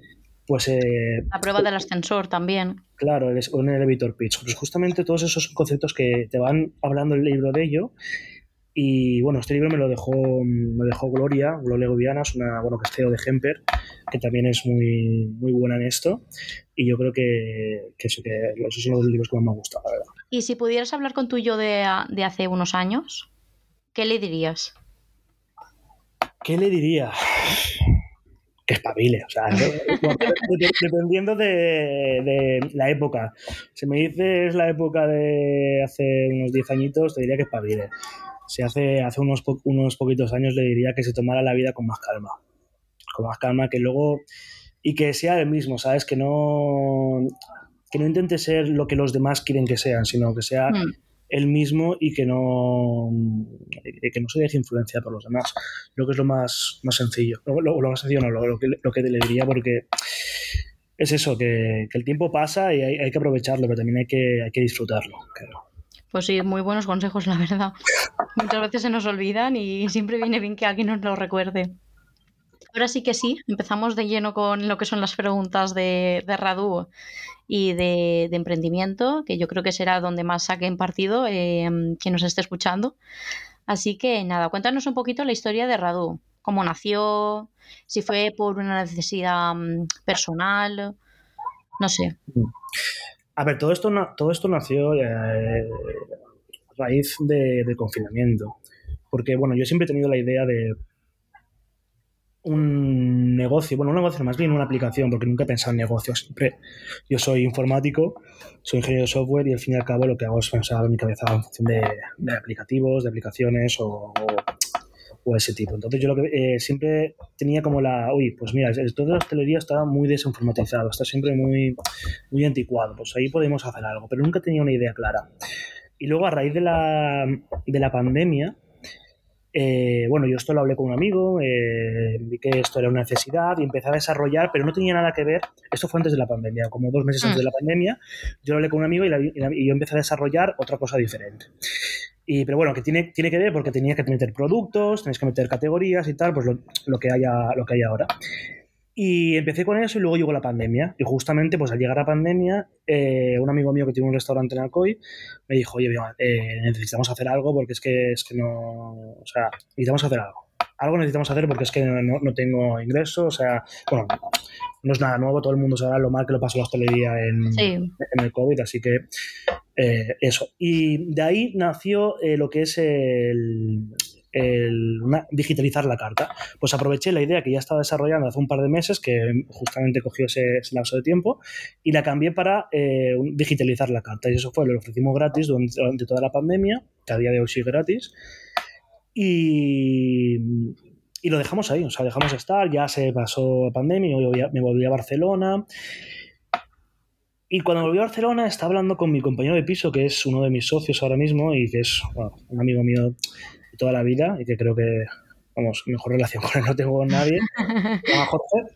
Pues, eh, la prueba del ascensor también. Claro, el, un elevator pitch. Pues justamente todos esos conceptos que te van hablando el libro de ello. Y bueno, este libro me lo dejó, me dejó Gloria, Gloria Goviana, es una, bueno, que es CEO de Hemper, que también es muy, muy buena en esto. Y yo creo que, que, eso, que esos son los libros que más me han gustado, la verdad. Y si pudieras hablar con tu yo de, de hace unos años, ¿qué le dirías? ¿Qué le diría? que espabile, o sea, <laughs> dependiendo de, de, la época. Si me dices la época de hace unos 10 añitos, te diría que espabile. Si hace, hace unos, unos poquitos años le diría que se tomara la vida con más calma. Con más calma, que luego y que sea el mismo, ¿sabes? Que no, que no intente ser lo que los demás quieren que sean, sino que sea mm. el mismo y que no, que no se deje influenciar por los demás. Lo que es lo más, más sencillo. Lo, lo, más sencillo no, lo, que, lo que le diría porque es eso, que, el tiempo pasa y hay, que aprovecharlo, pero también hay que, hay que disfrutarlo. Pues sí, muy buenos consejos, la verdad. Muchas veces se nos olvidan y siempre viene bien que alguien nos lo recuerde. Ahora sí que sí, empezamos de lleno con lo que son las preguntas de, de Radu y de, emprendimiento, que yo creo que será donde más saquen partido eh, quien nos esté escuchando. Así que nada, cuéntanos un poquito la historia de Radu, cómo nació, si fue por una necesidad mm, personal, no sé. A ver, todo esto, todo esto nació eh, a raíz de, de confinamiento, porque bueno, yo siempre he tenido la idea de un negocio, bueno, un negocio más bien una aplicación, porque nunca he pensado en negocios. Siempre yo soy informático, soy ingeniero de software y al fin y al cabo lo que hago es pensar en mi cabeza en función de, aplicativos, de aplicaciones o, o, ese tipo. Entonces yo lo que eh, siempre tenía como la, uy, pues mira, toda la hostelería está muy desinformatizado, está siempre muy, muy anticuado, pues ahí podemos hacer algo, pero nunca tenía una idea clara. Y luego a raíz de la, de la pandemia, eh, bueno, yo esto lo hablé con un amigo, eh, vi que esto era una necesidad y empecé a desarrollar, pero no tenía nada que ver, esto fue antes de la pandemia, como dos meses antes mm. de la pandemia, yo lo hablé con un amigo y, yo empecé a desarrollar otra cosa diferente. Y, pero bueno, que tiene, tiene que ver porque tenía que meter productos, tenéis que meter categorías y tal, pues lo, lo, que, haya, lo que hay ahora. Y empecé con eso y luego llegó la pandemia. Y justamente, pues al llegar la pandemia, eh, un amigo mío que tiene un restaurante en Alcoy me dijo, oye, eh, necesitamos hacer algo porque es que, es que no... O sea, necesitamos hacer algo. Algo necesitamos hacer porque es que no, no tengo ingresos. O sea, bueno, no es nada nuevo. Todo el mundo sabe lo mal que lo pasó la hostelería en, en el COVID. Así que eh, eso. Y de ahí nació lo que es el, el, digitalizar la carta. Pues aproveché la idea que ya estaba desarrollando hace un par de meses, que justamente cogió ese, lapso de tiempo, y la cambié para eh, digitalizar la carta. Y eso fue, lo ofrecimos gratis durante, toda la pandemia, que a día de hoy sigue gratis. Y, y lo dejamos ahí, o sea, dejamos estar, ya se pasó la pandemia, me volví a Barcelona. Y cuando volví a Barcelona estaba hablando con mi compañero de piso, que es uno de mis socios ahora mismo y que es un amigo mío toda la vida y que creo que, vamos, mejor relación con él no tengo con nadie. <laughs> A Jorge.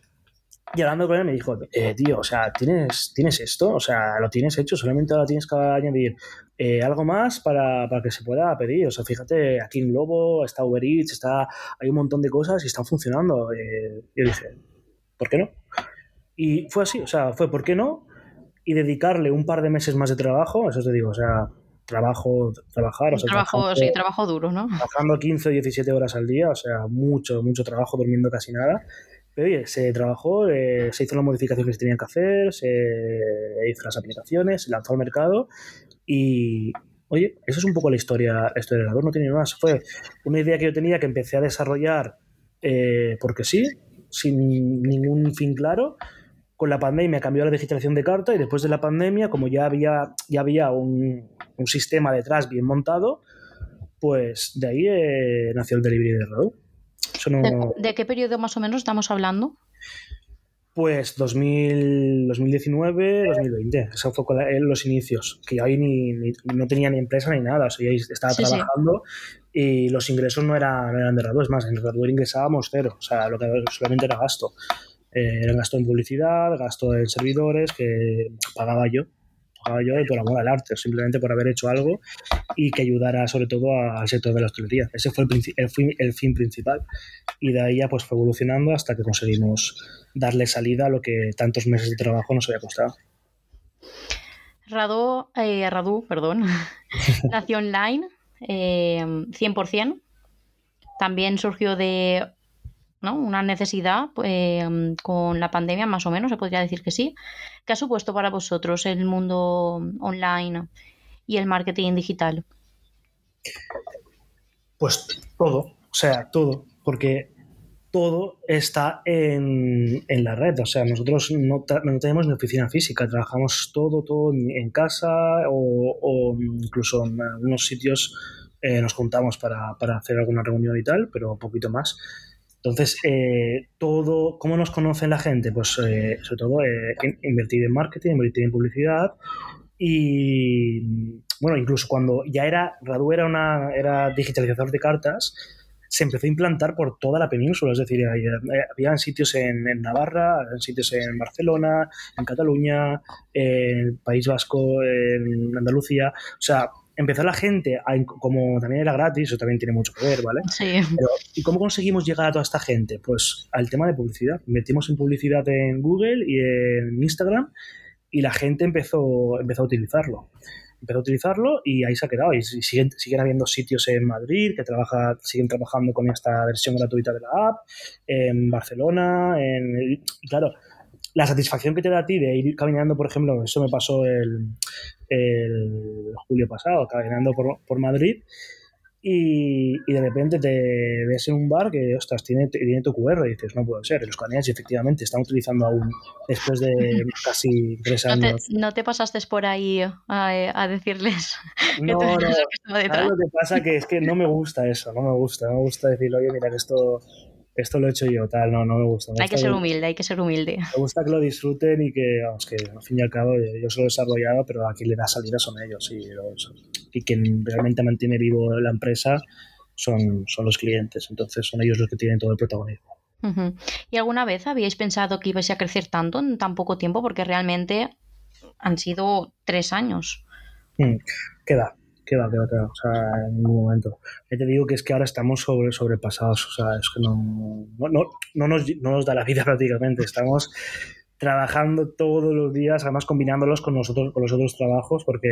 Y hablando con él me dijo, eh, tío, o sea, ¿tienes, ¿tienes esto? O sea, lo tienes hecho, solamente ahora tienes que añadir eh, algo más para, para, que se pueda pedir. O sea, fíjate, aquí en Globo está Uber Eats, está, hay un montón de cosas y están funcionando. Eh, yo dije, ¿por qué no? Y fue así, o sea, fue ¿por qué no? Y dedicarle un par de meses más de trabajo, eso te digo, o sea, trabajo, trabajar, o sea, trabajo, sí, trabajo duro, ¿no? Trabajando 15 o 17 horas al día, o sea, mucho, mucho trabajo, durmiendo casi nada. Pero oye, se trabajó, eh, se hizo las modificaciones que se tenían que hacer, se hizo las aplicaciones, se lanzó al mercado y, oye, eso es un poco la historia, la historia del no tiene más. Fue una idea que yo tenía que empecé a desarrollar eh, porque sí, sin ningún fin claro. Con la pandemia cambió la digitalización de carta y después de la pandemia, como ya había, ya había un, un sistema detrás bien montado, pues de ahí eh, nació el delivery de Radu. ¿De, qué periodo más o menos estamos hablando? Pues 2000, 2019, 2020. Eso fue en los inicios, que yo ahí ni, no tenía ni empresa ni nada. O sea, yo estaba trabajando y los ingresos no eran, eran de Radu. Es más, en Radu ingresábamos cero. O sea, lo que solamente era gasto. Eh, era gasto en publicidad, gasto en servidores que pagaba yo yo por amor al arte, simplemente por haber hecho algo y que ayudara sobre todo al sector de la hostelería. Ese fue el, el, fin, principal. Y de ahí ya pues fue evolucionando hasta que conseguimos darle salida a lo que tantos meses de trabajo nos había costado. Radu, eh, Radu perdón, <laughs> nació online eh, 100%. También surgió de ¿no? una necesidad eh, con la pandemia, más o menos, se podría decir que sí. ¿Qué ha supuesto para vosotros el mundo online y el marketing digital? Pues todo, o sea, todo, porque todo está en, la red. O sea, nosotros no, tenemos ni oficina física, trabajamos todo, todo en casa o, incluso en algunos sitios eh, nos juntamos para, para, hacer alguna reunión y tal, pero un poquito más. Entonces, eh, todo, ¿cómo nos conoce la gente? Pues eh, sobre todo eh, invertir en marketing, invertir en publicidad y, bueno, incluso cuando ya era, Radu era, una, era digitalizador de cartas, se empezó a implantar por toda la península, es decir, había sitios en, en Navarra, en sitios en Barcelona, en Cataluña, en País Vasco, en Andalucía, o sea, empezó la gente, como también era gratis, eso también tiene mucho que ver, ¿vale? Sí. ¿Y cómo conseguimos llegar a toda esta gente? Pues al tema de publicidad. Metimos en publicidad en Google y en Instagram y la gente empezó, empezó a utilizarlo. Empezó a utilizarlo y ahí se ha quedado. Y siguen, siguen habiendo sitios en Madrid que trabaja, siguen trabajando con esta versión gratuita de la app, en Barcelona, en, y claro, la satisfacción que te da a ti de ir caminando, por ejemplo, eso me pasó el, el julio pasado, caminando por, por Madrid, y, y, de repente te ves en un bar que, ostras, tiene, tiene tu QR y dices, no puede ser, los escaneas y efectivamente están utilizando aún después de <laughs> casi tres años. ¿No te, pasaste por ahí a, a decirles? <laughs> No, no, <laughs> lo que pasa que es que no me gusta eso, no me gusta, no me gusta decir, oye, mira que esto esto lo he hecho yo, tal, no, no me gusta. hay que ser humilde, hay que ser humilde. Me gusta que lo disfruten y que, vamos, que al fin y al cabo yo solo he desarrollado, pero aquí le da salida son ellos y, y quien realmente mantiene vivo la empresa son, son los clientes, entonces son ellos los que tienen todo el protagonismo. ¿Y alguna vez habíais pensado que ibais a crecer tanto en tan poco tiempo? Porque realmente han sido tres años. Mm, queda, queda, queda, queda. O sea, en ningún momento. Ya te digo que es que ahora estamos sobre, sobrepasados. O sea, es que no, no, no, no, nos, no nos da la vida <laughs> prácticamente. Estamos trabajando todos los días, además combinándolos con nosotros, con los otros trabajos, porque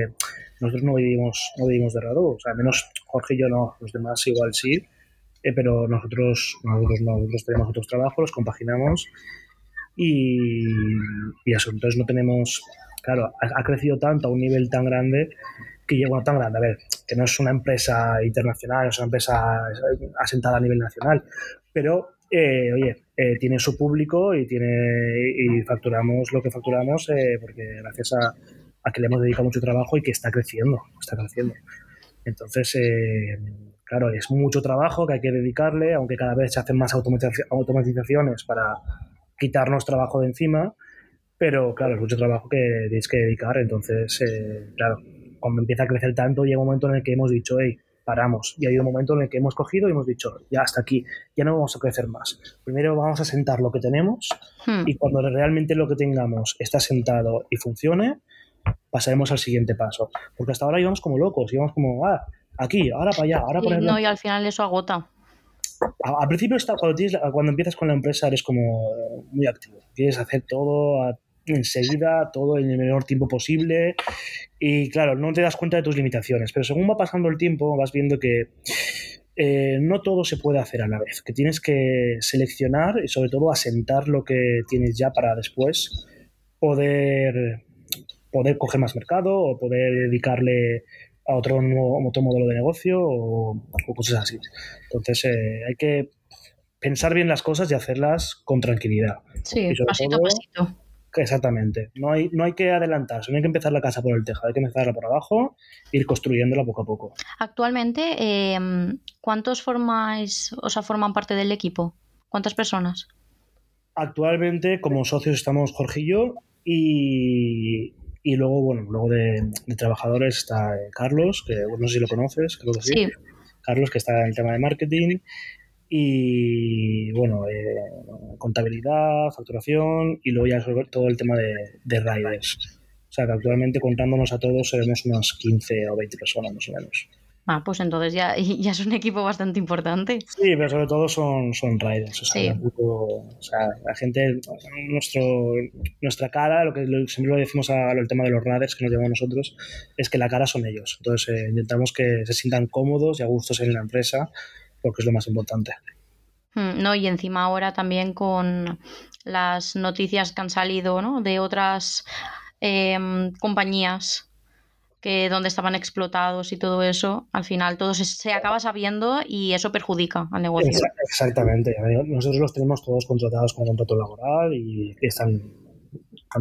nosotros no vivimos, no vivimos de raro, o sea, menos Jorge y yo no, los demás igual sí, eh, pero nosotros, nosotros no, nosotros tenemos otros trabajos, los compaginamos y, y eso, entonces no tenemos, claro, ha, ha, crecido tanto a un nivel tan grande que llega tan grande, a ver, que no es una empresa internacional, es una empresa asentada a nivel nacional, pero eh, oye, eh, tiene su público y tiene y facturamos lo que facturamos eh, porque gracias a, a, que le hemos dedicado mucho trabajo y que está creciendo, está creciendo. Entonces, claro, es mucho trabajo que hay que dedicarle, aunque cada vez se hacen más automatizaciones para quitarnos trabajo de encima, pero claro, es mucho trabajo que tenéis que dedicar, entonces, claro, cuando empieza a crecer tanto, llega un momento en el que hemos dicho, hey, paramos. Y hay un momento en el que hemos cogido y hemos dicho, ya hasta aquí, ya no vamos a crecer más. Primero vamos a sentar lo que tenemos hmm. y cuando realmente lo que tengamos está sentado y funcione, pasaremos al siguiente paso. Porque hasta ahora íbamos como locos, íbamos como, ah, aquí, ahora para allá, ahora por No, y al final eso agota. al principio está, cuando, cuando empiezas con la empresa eres como muy activo. Quieres hacer todo enseguida, todo en el menor tiempo posible y claro, no te das cuenta de tus limitaciones, pero según va pasando el tiempo vas viendo que eh, no todo se puede hacer a la vez, que tienes que seleccionar y sobre todo asentar lo que tienes ya para después poder, poder coger más mercado o poder dedicarle a otro, nuevo, otro modelo de negocio o, cosas así. Entonces eh, hay que pensar bien las cosas y hacerlas con tranquilidad. Sí, pasito a pasito. Exactamente. No hay, no hay que adelantarse, no hay que empezar la casa por el tejado, hay que empezarla por abajo e ir construyéndola poco a poco. Actualmente, em, ¿cuántos formáis, o sea, forman parte del equipo? ¿Cuántas personas? Actualmente, como socios, estamos Jorge y yo, y, y luego, bueno, luego de, trabajadores está eh, Carlos, que no sé si lo conoces, creo que sí. Carlos, que está en el tema de marketing. Y bueno, eh, contabilidad, facturación y luego ya todo el tema de, de riders. O sea que actualmente contándonos a todos seremos unas 15 o 20 personas más o menos. Ah, pues entonces ya, <laughs> ya es un equipo bastante importante. Sí, pero sobre todo son, son riders. O sea, la gente, nuestro, nuestra cara, lo que siempre lo decimos al tema de los riders que nos llamamos nosotros, es que la cara son ellos. Entonces eh, intentamos que se sientan cómodos y a gustos en la empresa, porque es lo más importante. Hmm, no, y encima ahora también con las noticias que han salido ¿no? de otras em, compañías que donde estaban explotados y todo eso, al final todo se, acaba sabiendo y eso perjudica al negocio. Exactamente. Nosotros los tenemos todos contratados con contrato laboral y están,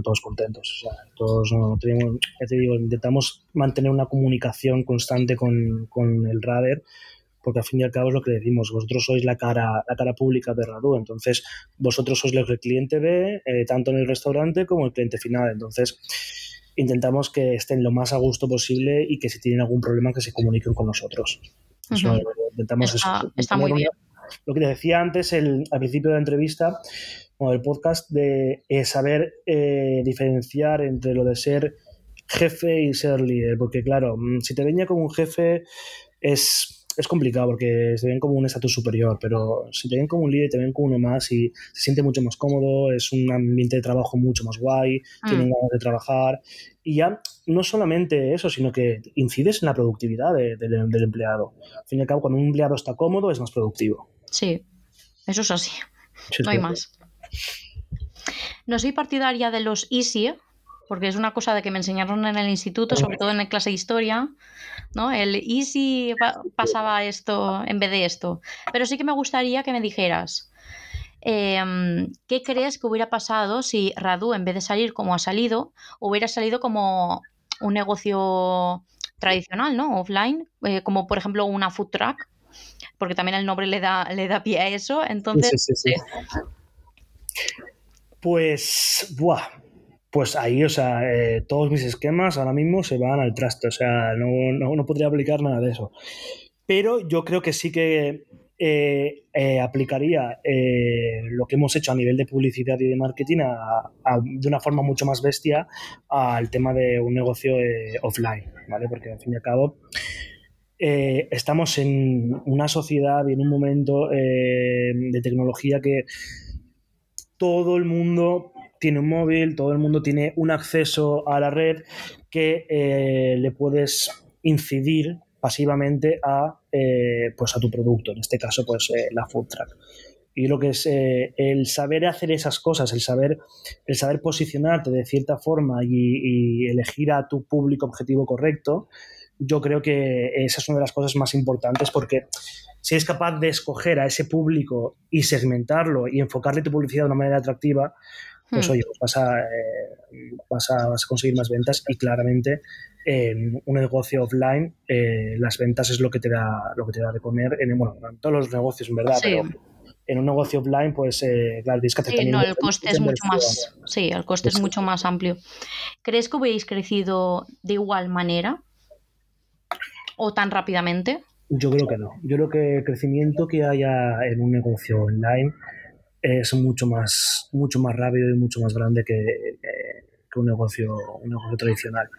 todos contentos. todos tenemos, te digo, intentamos mantener una comunicación constante con, con el radar porque al fin y al cabo es lo que decimos, vosotros sois la cara, la cara pública de Radu, entonces vosotros sois lo que el cliente ve, eh, tanto en el restaurante como el cliente final. Entonces, intentamos que estén lo más a gusto posible y que si tienen algún problema que se comuniquen con nosotros. intentamos está, muy bien. Lo que te decía antes el, al principio de la entrevista o del podcast de eh, saber eh, diferenciar entre lo de ser jefe y ser líder, porque claro, mm, si te venía como un jefe es es complicado porque se ven como un estatus superior, pero si te ven como un líder, te ven como uno más y se siente mucho más cómodo, es un ambiente de trabajo mucho más guay, tienen mm. ganas de trabajar y ya no solamente eso, sino que incides en la productividad del empleado. Al fin y al cabo, cuando un empleado está cómodo, es más productivo. Sí, eso es así. no hay más. No soy partidaria de los easy, porque es una cosa de que me enseñaron en el instituto, sobre todo en la clase de historia, ¿no? El y si pasaba esto en vez de esto. Pero sí que me gustaría que me dijeras, em, ¿qué crees que hubiera pasado si Radu, en vez de salir como ha salido, hubiera salido como un negocio tradicional, ¿no? Offline, eh, como por ejemplo una food truck, porque también el nombre le da, le da pie a eso. Entonces, sí, sí, pues, buah, pues ahí, o sea, eh, todos mis esquemas ahora mismo se van al traste, o sea, no, no, podría aplicar nada de eso. Pero yo creo que sí que eh, eh, aplicaría lo que hemos hecho a nivel de publicidad y de marketing de una forma mucho más bestia al tema de un negocio offline, ¿vale? Porque al fin y al cabo estamos en una sociedad y en un momento de tecnología que todo el mundo tiene un móvil, todo el mundo tiene un acceso a la red que eh, le puedes incidir pasivamente a, eh, pues a tu producto, en este caso pues eh, la food truck. Y lo que es el saber hacer esas cosas, el saber, el saber posicionarte de cierta forma y, elegir a tu público objetivo correcto, yo creo que esa es una de las cosas más importantes porque si eres capaz de escoger a ese público y segmentarlo y enfocarle tu publicidad de una manera atractiva, pues hmm. oye, pues vas a, eh, vas, a, vas a, conseguir más ventas y claramente en un negocio offline eh, las ventas es lo que te da lo que te da de comer en, bueno, en todos los negocios en verdad, pero en un negocio offline pues eh, claro, tienes que hacer sí, no, el coste es mucho más sí, el coste es mucho más amplio. ¿Crees que hubierais crecido de igual manera o tan rápidamente? Yo creo que no. Yo creo que el crecimiento que haya en un negocio online es mucho más, mucho más rápido y mucho más grande que, un, negocio, un negocio tradicional.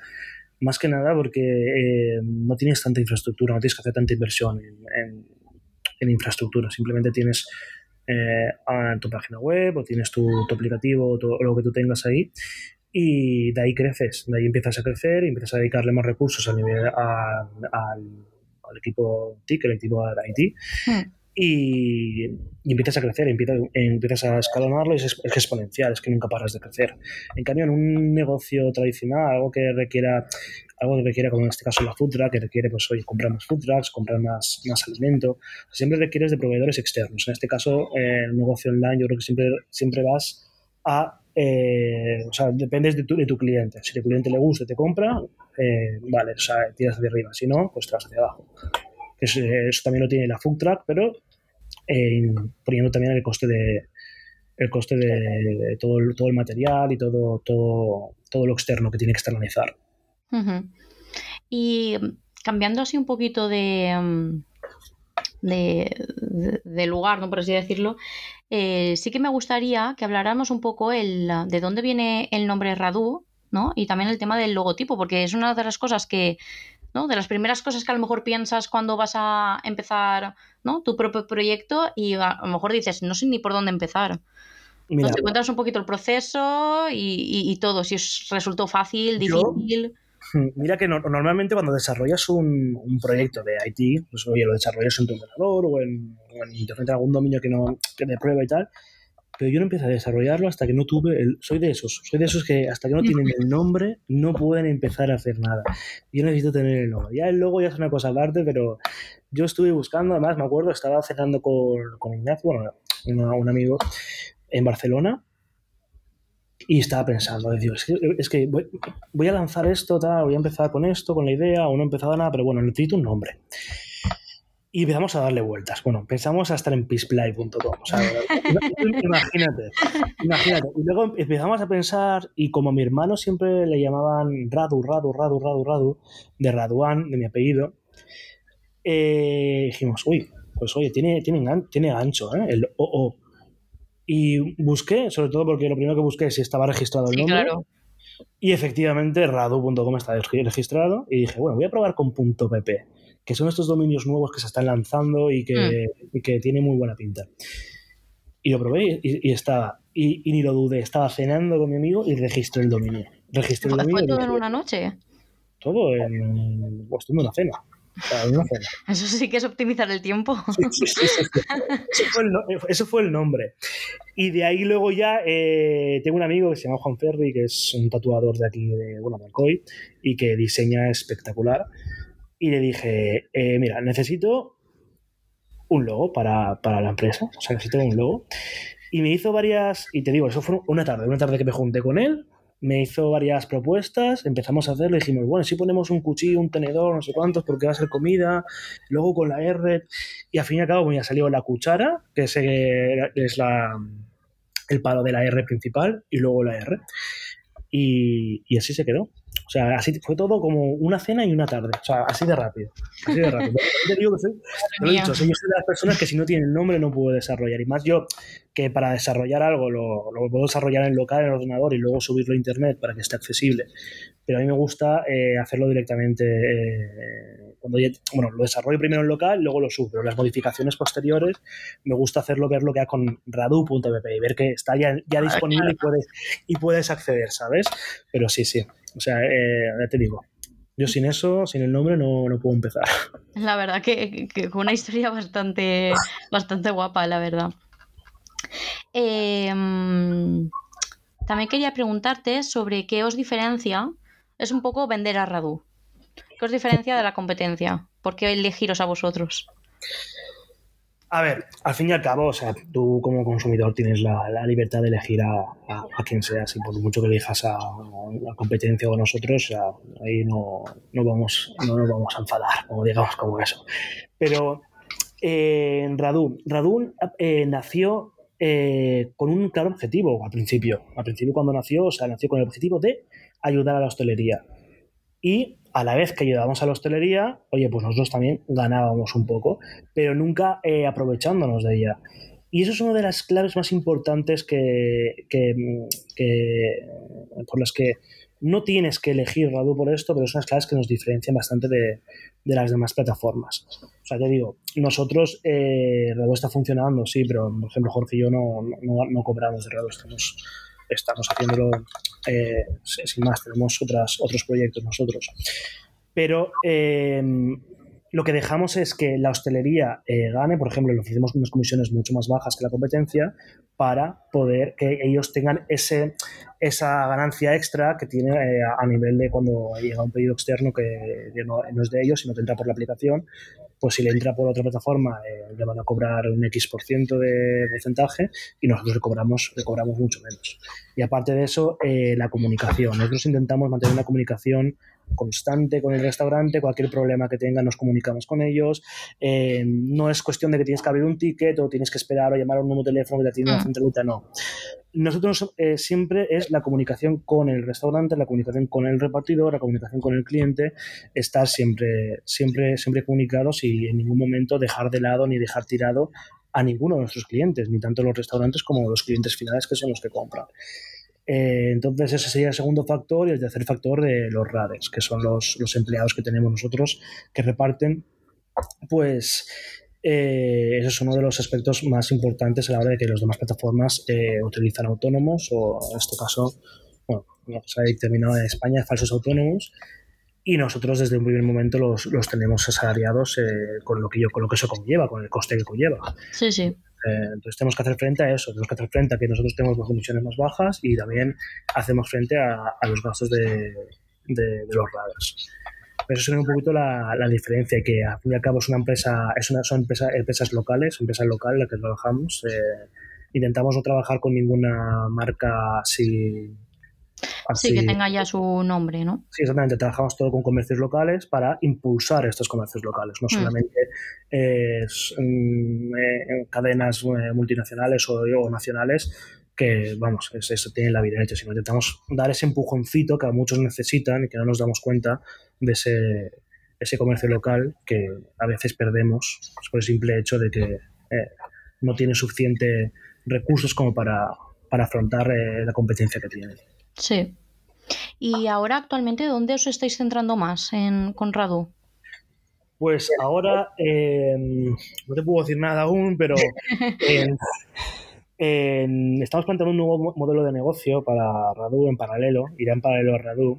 Más que nada porque eh, no tienes tanta infraestructura, no tienes que hacer tanta inversión en, en infraestructura, simplemente tienes eh, tu página web o tienes tu, aplicativo o, lo que tú tengas ahí y de ahí creces, de ahí empiezas a crecer y empiezas a dedicarle más recursos a nivel al, equipo TIC, el equipo de IT. Hmm y, empiezas a crecer, empiezas, empiezas a escalonarlo y es, exponencial, es que nunca paras de crecer. En cambio, en un negocio tradicional, algo que requiera, algo que requiera, como en este caso la truck, que requiere, pues, oye, comprar más food trucks, comprar más, más alimento, siempre requieres de proveedores externos. En este caso, en un negocio online, yo creo que siempre, siempre vas a eh, o sea, dependes de tu, de tu cliente. Si tu cliente le gusta y te compra, eh, vale, o sea, tiras hacia arriba. Si no, pues te vas hacia abajo. Eso, también lo tiene la food truck, pero poniendo también el coste de el coste de, todo, el, todo el material y todo, todo, todo lo externo que tiene que externalizar. Y cambiando así un poquito de, mm, de, lugar, ¿no? por así decirlo, eh, sí que me gustaría que habláramos un poco el, de dónde viene el nombre Radu, ¿no? Y también el tema del logotipo, porque es una de las cosas que ¿no? De las primeras cosas que a lo mejor piensas cuando vas a empezar, ¿no? Tu propio proyecto y a, lo mejor dices, no sé ni por dónde empezar. Mira, te cuentas un poquito el proceso y, todo, si os resultó fácil, difícil. <laughs> mira que normalmente cuando desarrollas un, proyecto de IT, pues oye, lo desarrollas en tu ordenador o en, Internet en algún dominio que no que de prueba y tal, pero yo no empecé a desarrollarlo hasta que no tuve el... Soy de esos, soy de esos que hasta que no tienen el nombre no pueden empezar a hacer nada. Yo necesito tener el logo. Ya el logo ya es una cosa aparte, pero yo estuve buscando, además me acuerdo, estaba cenando con, con Ignacio, bueno, un amigo en Barcelona, y estaba pensando, Dios, es que, voy, voy, a lanzar esto, tal, voy a empezar con esto, con la idea, o no he empezado nada, pero bueno, necesito un nombre. Y empezamos a darle vueltas. Bueno, pensamos a estar en peaceplay.com. O sea, <laughs> imagínate, imagínate. Y luego empezamos a pensar, y como a mi hermano siempre le llamaban Radu, Radu, Radu, Radu, Radu, de Raduan, de mi apellido, eh, dijimos, uy, pues oye, tiene, tiene, tiene gancho, ¿eh? El OO. Y busqué, sobre todo porque lo primero que busqué es si estaba registrado el nombre. Claro. Y efectivamente, radu.com está registrado. Y dije, bueno, voy a probar con .pp que son estos dominios nuevos que se están lanzando y que, mm. y tiene muy buena pinta. Y lo probé y, estaba, y, ni lo dudé, estaba cenando con mi amigo y registré el dominio. Registré el dominio. ¿Fue todo en una noche? Todo en cuestión de una cena. <laughs> Eso sí que es optimizar el tiempo. <laughs> Eso, fue el, nombre. Y de ahí luego ya eh, tengo un amigo que se llama Juan Ferri, que es un tatuador de aquí, de, bueno, de Alcoy, y que diseña espectacular y le dije, eh, mira, necesito un logo para, la empresa, o sea, necesito un logo. Y me hizo varias, y te digo, eso fue una tarde, una tarde que me junté con él, me hizo varias propuestas, empezamos a hacerlo y dijimos, bueno, si ponemos un cuchillo, un tenedor, no sé cuántos, porque va a ser comida, luego con la R, y al fin y al cabo me ha salido la cuchara, que es, es la, el palo de la R principal, y luego la R. Y así se quedó. O sea, así fue todo como una cena y una tarde. O sea, así de rápido. Así de rápido. <laughs> Te digo que soy, lo he dicho, soy de las personas que si no tienen nombre no puedo desarrollar. Y más yo, que para desarrollar algo lo, lo puedo desarrollar en local, en el ordenador y luego subirlo a internet para que esté accesible. Pero a mí me gusta eh, hacerlo directamente. Eh, cuando bueno, lo desarrollo primero en local, luego lo subo. Pero las modificaciones posteriores me gusta hacerlo, ver lo que hay con radu.pp y ver que está ya, ya disponible y puedes, y puedes acceder, ¿sabes? Pero sí, sí. O sea, eh, ya te digo, yo sin eso, sin el nombre, no, puedo empezar. La verdad que, fue una historia bastante, bastante guapa, la verdad. Em, también quería preguntarte sobre qué os diferencia, es un poco vender a Radu. ¿Qué os diferencia de la competencia? ¿Por qué elegiros a vosotros? A ver, al fin y al cabo, o sea, tú como consumidor tienes la, libertad de elegir a, quien seas y por mucho que elijas a, la competencia o a nosotros, ahí no, no, vamos, no nos vamos a enfadar, como digamos como eso. Pero eh, Radun, Radun eh, nació eh, con un claro objetivo al principio. Al principio cuando nació, o sea, nació con el objetivo de ayudar a la hostelería. Y a la vez que ayudábamos a la hostelería, oye, pues nosotros también ganábamos un poco, pero nunca eh, aprovechándonos de ella. Y eso es una de las claves más importantes que, por las que no tienes que elegir Radu por esto, pero son unas claves que nos diferencian bastante de, las demás plataformas. O sea, te digo, nosotros, eh, Radu está funcionando, sí, pero por ejemplo Jorge y yo no, no, cobramos de Radu, estamos, estamos haciéndolo eh, sin más, tenemos otras, otros proyectos nosotros. Pero eh, lo que dejamos es que la hostelería eh, gane, por ejemplo, le ofrecemos unas comisiones mucho más bajas que la competencia para poder que ellos tengan ese, esa ganancia extra que tiene a nivel de cuando llega un pedido externo que no, es de ellos, sino que entra por la aplicación, pues si le entra por otra plataforma eh, le van a cobrar un X% por ciento de porcentaje y nosotros le cobramos, le cobramos mucho menos. Y aparte de eso, la comunicación. Nosotros intentamos mantener una comunicación constante con el restaurante, cualquier problema que tengan nos comunicamos con ellos, eh, no es cuestión de que tienes que abrir un ticket o tienes que esperar o llamar a un nuevo teléfono que te tiene una mm. centralita, no. Nosotros eh, siempre es la comunicación con el restaurante, la comunicación con el repartidor, la comunicación con el cliente, estar siempre, siempre, siempre comunicados y en ningún momento dejar de lado ni dejar tirado a ninguno de nuestros clientes, ni tanto los restaurantes como los clientes finales que son los que compran. Eh, entonces ese sería el segundo factor y el tercer factor de los RADES, que son los, los empleados que tenemos nosotros que reparten, pues eh, eso es uno de los aspectos más importantes a la hora de que las demás plataformas eh, utilizan autónomos o en este caso, bueno, se ha determinado en España falsos autónomos y nosotros desde un primer momento los, los tenemos asalariados con lo que yo con lo que eso conlleva, con el coste que conlleva. Sí, sí. Eh, entonces tenemos que hacer frente a eso, tenemos que hacer frente a que nosotros tenemos las comisiones más bajas y también hacemos frente a, los gastos de, de, los radars. Eso sería un poquito la, la, diferencia, que al fin y al cabo es una empresa, es una, son empresas locales, empresas locales en las que trabajamos. Eh, intentamos no trabajar con ninguna marca así Así, que tenga ya su nombre, ¿no? Sí, exactamente. Trabajamos todo con comercios locales para impulsar estos comercios locales, no mm. solamente mm, eh, cadenas eh, multinacionales o, nacionales que, vamos, eso tiene la vida hecha, sino intentamos dar ese empujoncito que a muchos necesitan y que no nos damos cuenta de ese, ese comercio local que a veces perdemos por el simple hecho de que eh, no tiene suficiente recursos como para, para afrontar la competencia que tiene. Sí. ¿Y ahora actualmente dónde os estáis centrando más en, con Radu? Pues ahora em, no te puedo decir nada aún, pero <laughs> estamos planteando un nuevo modelo de negocio para Radu en paralelo, irá en paralelo a Radu,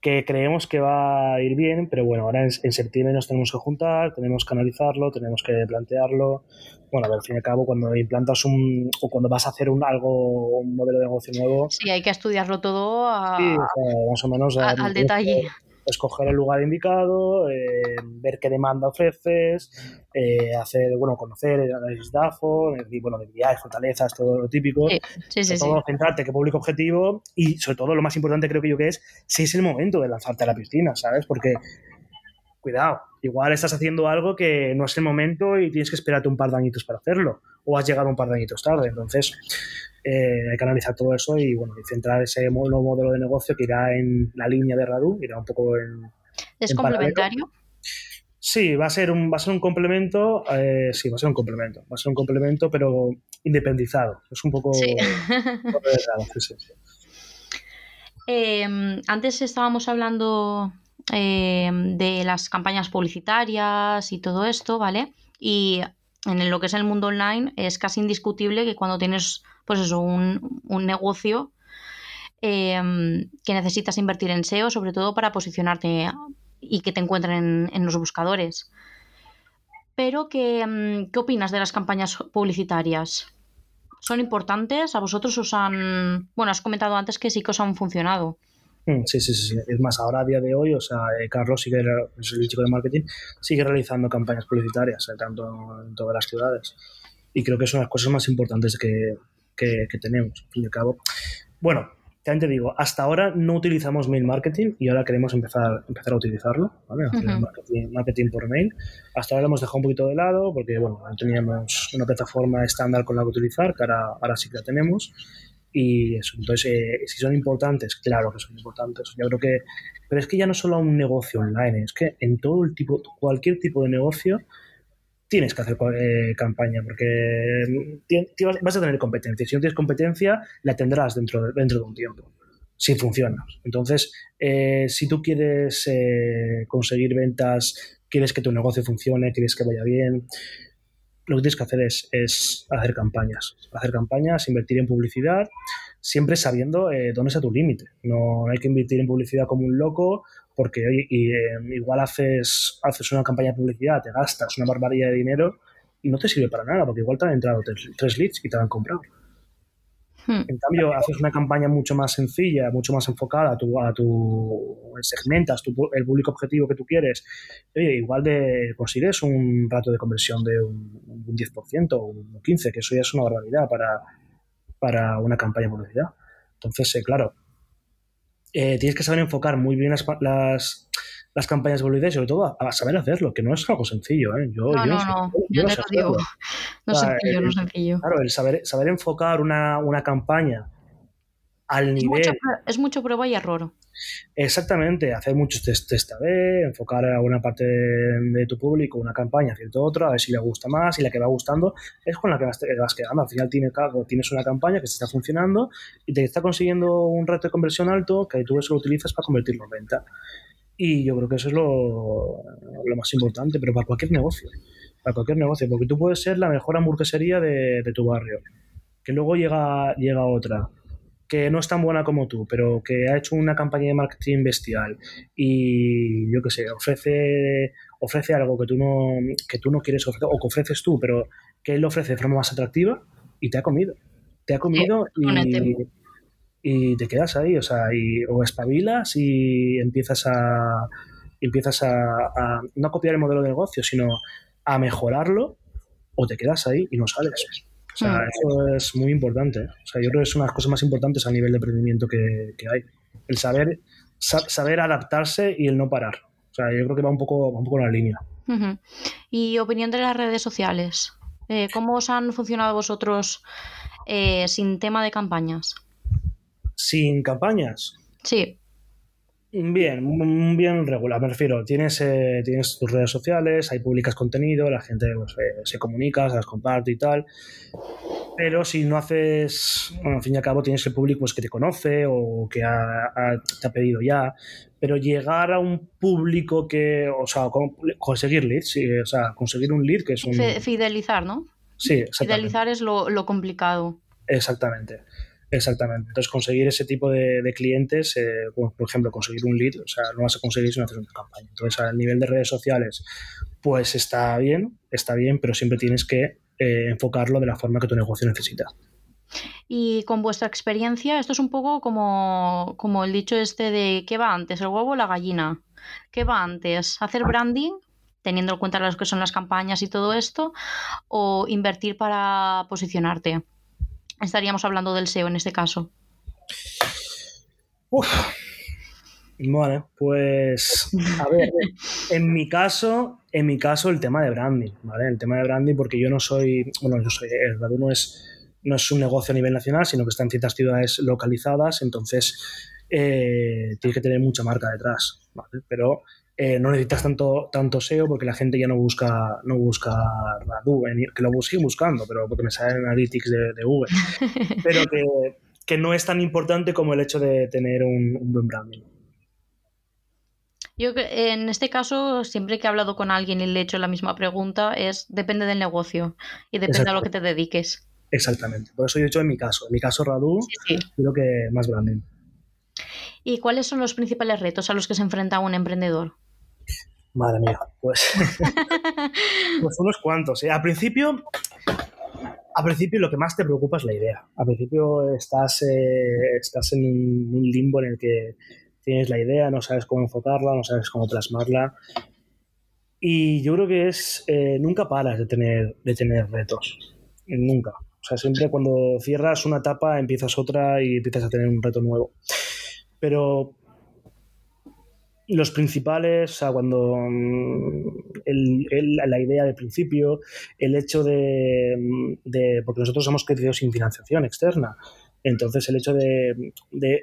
que creemos que va a ir bien, pero bueno, ahora en, septiembre nos tenemos que juntar, tenemos que analizarlo, tenemos que plantearlo. Bueno, a ver, al fin y al cabo, cuando implantas un, o cuando vas a hacer un algo, un modelo de negocio nuevo. Sí, hay que estudiarlo todo más o menos al detalle escoger el lugar indicado, eh, ver qué demanda ofreces, eh, hacer, bueno, conocer el análisis DAFO, bueno, debilidades, fortalezas, todo lo típico. Sí, sí, todo centrarte qué público objetivo y sobre todo lo más importante creo que yo que es si es el momento de lanzarte a la piscina, ¿sabes? Porque cuidado, igual estás haciendo algo que no es el momento y tienes que esperarte un par de añitos para hacerlo o has llegado un par de añitos tarde. Entonces, eh, hay que analizar todo eso y bueno, centrar ese nuevo modelo de negocio que irá en la línea de Radu, irá un poco en. ¿Es complementario? Sí, va a ser un, va a ser un complemento, eh, sí, va a ser un complemento, va a ser un complemento, pero independizado. Es un poco, sí. <laughs> Em, antes estábamos hablando em, de las campañas publicitarias y todo esto, ¿vale? Y en lo que es el mundo online es casi indiscutible que cuando tienes pues eso, un, negocio em, que necesitas invertir en SEO, sobre todo para posicionarte y que te encuentren en, los buscadores. Pero, ¿qué, em, ¿qué opinas de las campañas publicitarias? ¿Son importantes? ¿A vosotros os han... Bueno, has comentado antes que sí que os han funcionado. Mm, sí, sí, sí. Es más, ahora a día de hoy, o sea, eh, Carlos sigue, es el chico de marketing, sigue realizando campañas publicitarias, eh, tanto en todas las ciudades. Y creo que es una de las cosas más importantes que, que, tenemos, al fin y al cabo. Bueno, también te digo, hasta ahora no utilizamos mail marketing y ahora queremos empezar, empezar a utilizarlo, ¿vale? marketing, por mail. Hasta ahora lo hemos dejado un poquito de lado porque, bueno, no teníamos una plataforma estándar con la que utilizar, que ahora, sí que la tenemos. Y eso, entonces, eh, si son importantes, claro que son importantes. Yo creo que, pero es que ya no solo un negocio online, es que en todo el tipo, cualquier tipo de negocio, tienes que hacer eh, campaña porque vas a tener competencia. Si no tienes competencia, la tendrás dentro de, dentro de un tiempo. si funciona. Entonces, eh, si tú quieres eh, conseguir ventas, quieres que tu negocio funcione, quieres que vaya bien, lo que tienes que hacer es, es hacer campañas. Hacer campañas, invertir en publicidad, siempre sabiendo eh, dónde está tu límite. No hay que invertir en publicidad como un loco porque y, igual haces, haces una campaña de publicidad, te gastas una barbaridad de dinero y no te sirve para nada porque igual te han entrado tres leads y te han comprado. Hmm. En cambio, haces una campaña mucho más sencilla, mucho más enfocada a tu, a tu segmentas el público objetivo que tú quieres. Oye, igual de consigues un rato de conversión de un, 10% o un 15%, que eso ya es una barbaridad para, para una campaña de publicidad. Entonces, eh, claro, eh, tienes que saber enfocar muy bien las, las campañas de publicidad y sobre todo a, saber hacerlo, que no es algo sencillo. ¿eh? Yo, no, no, no, yo, no, sé digo. No es sencillo, no es sencillo. Claro, el saber, saber enfocar una, una campaña al nivel... es mucho prueba y error. Exactamente, hacer muchos test, test A-B, enfocar a una parte de, tu público, una campaña, cierto otra, a ver si le gusta más y la que va gustando es con la que vas, vas quedando. Al final tienes, tienes una campaña que se está funcionando y te está consiguiendo un reto de conversión alto que tú eso lo utilizas para convertirlo en venta. Y yo creo que eso es lo, más importante, pero para cualquier negocio. Para cualquier negocio, porque tú puedes ser la mejor hamburguesería de, de tu barrio, que luego llega, llega otra que no es tan buena como tú, pero que ha hecho una campaña de marketing bestial y yo qué sé, ofrece, ofrece algo que tú, no, que tú no quieres ofrecer o que ofreces tú, pero que él lo ofrece de forma más atractiva y te ha comido. Te ha comido y, y te quedas ahí, o sea, y, o espabilas y empiezas a empiezas a, no copiar el modelo de negocio, sino a mejorarlo, o te quedas ahí y no sales. O sea, hmm. eso es muy importante. O sea, yo creo que es una de las cosas más importantes a nivel de emprendimiento que, hay. El saber, saber adaptarse y el no parar. O sea, yo creo que va un poco, un poco en la línea. Y opinión de las redes sociales. Eh, ¿Cómo os han funcionado vosotros eh, sin tema de campañas? Sin campañas. Sí. Bien, bien regular, me refiero. Tienes, eh, tienes tus redes sociales, ahí publicas contenido, la gente pues, eh, se comunica, se las comparte y tal. Pero si no haces, bueno, al fin y al cabo tienes el público pues, que te conoce o que te ha pedido ya. Pero llegar a un público que, o sea, conseguir leads, o sea, conseguir un lead que es un... Fidelizar, ¿no? Sí, exactamente. Fidelizar es lo, lo complicado. Exactamente. Exactamente. Entonces, conseguir ese tipo de, clientes, eh, por ejemplo, conseguir un lead, o sea, no vas a conseguir si no haces una campaña. Entonces, a nivel de redes sociales, pues está bien, está bien, pero siempre tienes que eh, enfocarlo de la forma que tu negocio necesita. Y con vuestra experiencia, esto es un poco como, como el dicho este de ¿qué va antes, el huevo o la gallina? ¿Qué va antes? ¿Hacer branding teniendo en cuenta lo que son las campañas y todo esto, o invertir para posicionarte? Estaríamos hablando del SEO en este caso? Uf. Vale, pues a ver, en mi caso, en mi caso el tema de branding, ¿vale? El tema de branding porque yo no soy, bueno, yo soy, el radio no es, no es un negocio a nivel nacional, sino que está en ciertas ciudades localizadas, entonces eh, tienes que tener mucha marca detrás, ¿vale? Pero eh, no necesitas tanto, tanto SEO porque la gente ya no busca, no busca Radu, que lo sigue buscando, pero porque me salen analytics de, de Google. <laughs> pero que, no es tan importante como el hecho de tener un, buen branding. Yo en este caso, siempre que he hablado con alguien y le he hecho la misma pregunta, es depende del negocio y depende a lo que te dediques. Exactamente. Por eso he dicho en mi caso. En mi caso, Radu, creo que más branding. ¿Y cuáles son los principales retos a los que se enfrenta un emprendedor? Madre mía, pues, <laughs> pues unos cuantos. ¿eh? Al principio, al principio lo que más te preocupa es la idea. Al principio estás, eh, estás en un limbo en el que tienes la idea, no sabes cómo enfocarla, no sabes cómo plasmarla. Y yo creo que es, eh, nunca paras de tener, de tener retos. Nunca. O sea, siempre cuando cierras una etapa empiezas otra y empiezas a tener un reto nuevo. Pero los principales, o sea, cuando mm, la idea del principio, el hecho de, porque nosotros hemos crecido sin financiación externa, entonces el hecho de,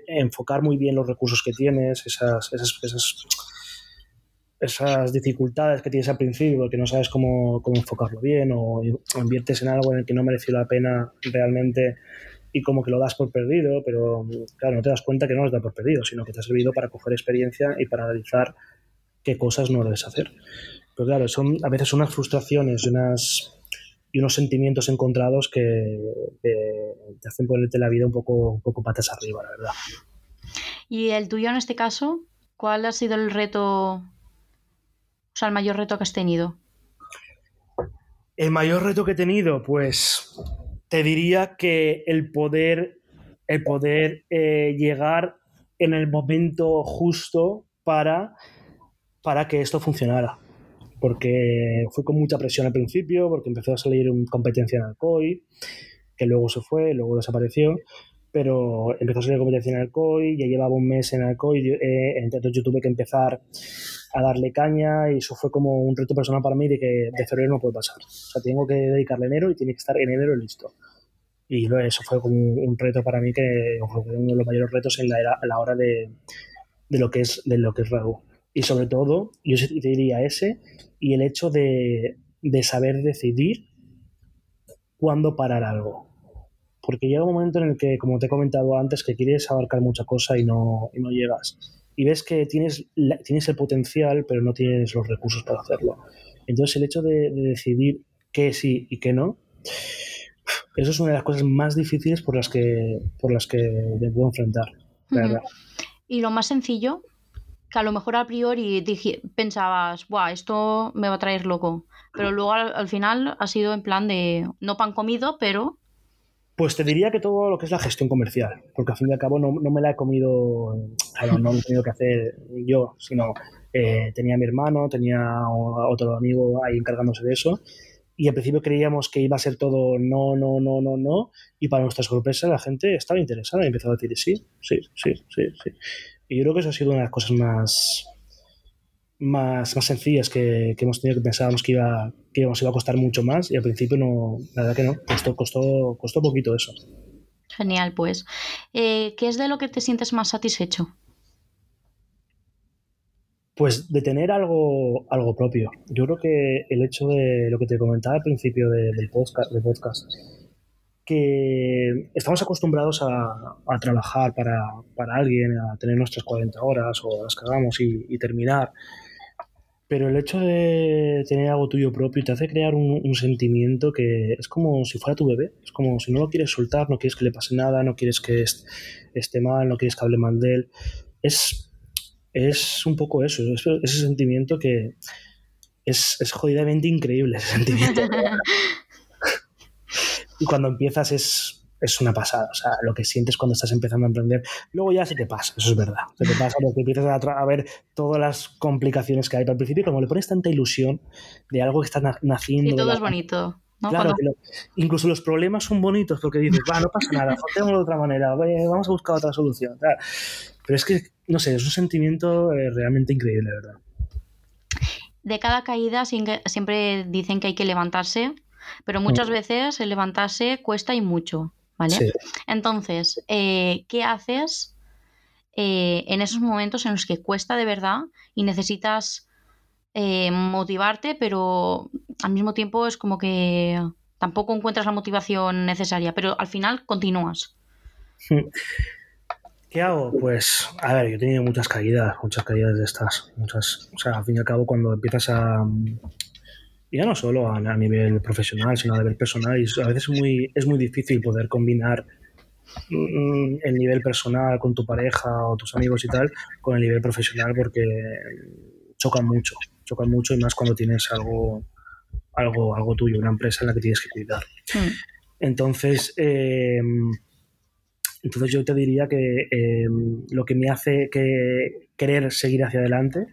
enfocar muy bien los recursos que tienes, esas, esas, esas, esas, dificultades que tienes al principio, que no sabes cómo, cómo enfocarlo bien o, inviertes en algo en el que no mereció la pena realmente y como que lo das por perdido, pero claro, no te das cuenta que no lo das por perdido, sino que te ha servido para coger experiencia y para analizar qué cosas no debes hacer. Pero claro, son a veces unas frustraciones y, unas, y unos sentimientos encontrados que, te hacen ponerte la vida un poco, un poco patas arriba, la verdad. ¿Y el tuyo en este caso? ¿Cuál ha sido el reto, o sea, el mayor reto que has tenido? El mayor reto que he tenido, pues te diría que el poder, el poder eh, llegar en el momento justo para, para que esto funcionara. Porque fue con mucha presión al principio, porque empezó a salir competencia en Alcoy, que luego se fue, luego desapareció pero empezó a salir competencia en Alcoy, ya llevaba un mes en Alcoy, eh, entonces yo tuve que empezar a darle caña y eso fue como un reto personal para mí de que de febrero no puede pasar. O sea, tengo que dedicarle enero y tiene que estar en enero listo. Y eso fue como un, reto para mí que fue uno de los mayores retos en la, a la hora de, de, lo que es, de lo que es Raúl. Y sobre todo, yo diría ese y el hecho de, de saber decidir cuándo parar algo porque llega un momento en el que, como te he comentado antes, que quieres abarcar mucha cosa y no, y no llegas. Y ves que tienes, tienes el potencial, pero no tienes los recursos para hacerlo. Entonces, el hecho de, decidir qué sí y qué no, eso es una de las cosas más difíciles por las que, por las que me puedo enfrentar. Y lo más sencillo, que a lo mejor a priori pensabas, Buah, esto me va a traer loco. Pero luego al, final ha sido en plan de no pan comido, pero pues te diría que todo lo que es la gestión comercial, porque al fin y al cabo no, me la he comido, claro, no lo he tenido que hacer yo, sino eh, tenía mi hermano, tenía otro amigo ahí encargándose de eso, y al principio creíamos que iba a ser todo no, no, no, no, no, y para nuestra sorpresa la gente estaba interesada y empezó a decir sí, sí, sí, sí, sí. Y yo creo que eso ha sido una de las cosas más, más, más sencillas que, hemos tenido que pensábamos que iba, que íbamos, iba a costar mucho más y al principio no, la verdad que no, costó, costó, costó poquito eso. Genial, pues. Eh, ¿Qué es de lo que te sientes más satisfecho? Pues de tener algo, algo propio. Yo creo que el hecho de lo que te comentaba al principio del, podcast, del podcast, que estamos acostumbrados a, trabajar para, para, alguien, a tener nuestras 40 horas o las que hagamos y, y terminar pero el hecho de tener algo tuyo propio te hace crear un, sentimiento que es como si fuera tu bebé. Es como si no lo quieres soltar, no quieres que le pase nada, no quieres que esté mal, no quieres que hable mal de él. Es, es un poco eso, ese sentimiento que es, es jodidamente increíble, ese sentimiento. <laughs> y cuando empiezas es es una pasada. O sea, lo que sientes cuando estás empezando a emprender, luego ya se te pasa, eso es verdad. Se te pasa porque empiezas a, ver todas las complicaciones que hay. Pero al principio, como le pones tanta ilusión de algo que está naciendo. Y todo es bonito. Claro, incluso los problemas son bonitos porque dices, va, no pasa nada, <laughs> de otra manera, vamos a buscar otra solución. Pero es que, no sé, es un sentimiento eh, realmente increíble, ¿verdad? De cada caída siempre dicen que hay que levantarse, pero muchas veces el levantarse cuesta y mucho. Entonces, eh, ¿qué haces eh, en esos momentos en los que cuesta de verdad y necesitas eh, motivarte, pero al mismo tiempo es como que tampoco encuentras la motivación necesaria, pero al final continúas? ¿Qué hago? Pues, a ver, yo he tenido muchas caídas, muchas caídas de estas, muchas, o sea, al fin y al cabo cuando empiezas a, ya no solo a, nivel profesional, sino a nivel personal. Y a veces es muy, es muy difícil poder combinar mm, el nivel personal con tu pareja o tus amigos y tal con el nivel profesional porque chocan mucho, chocan mucho y más cuando tienes algo, algo, algo tuyo, una empresa en la que tienes que cuidar. Hmm. Entonces, em, entonces yo te diría que em, lo que me hace que querer seguir hacia adelante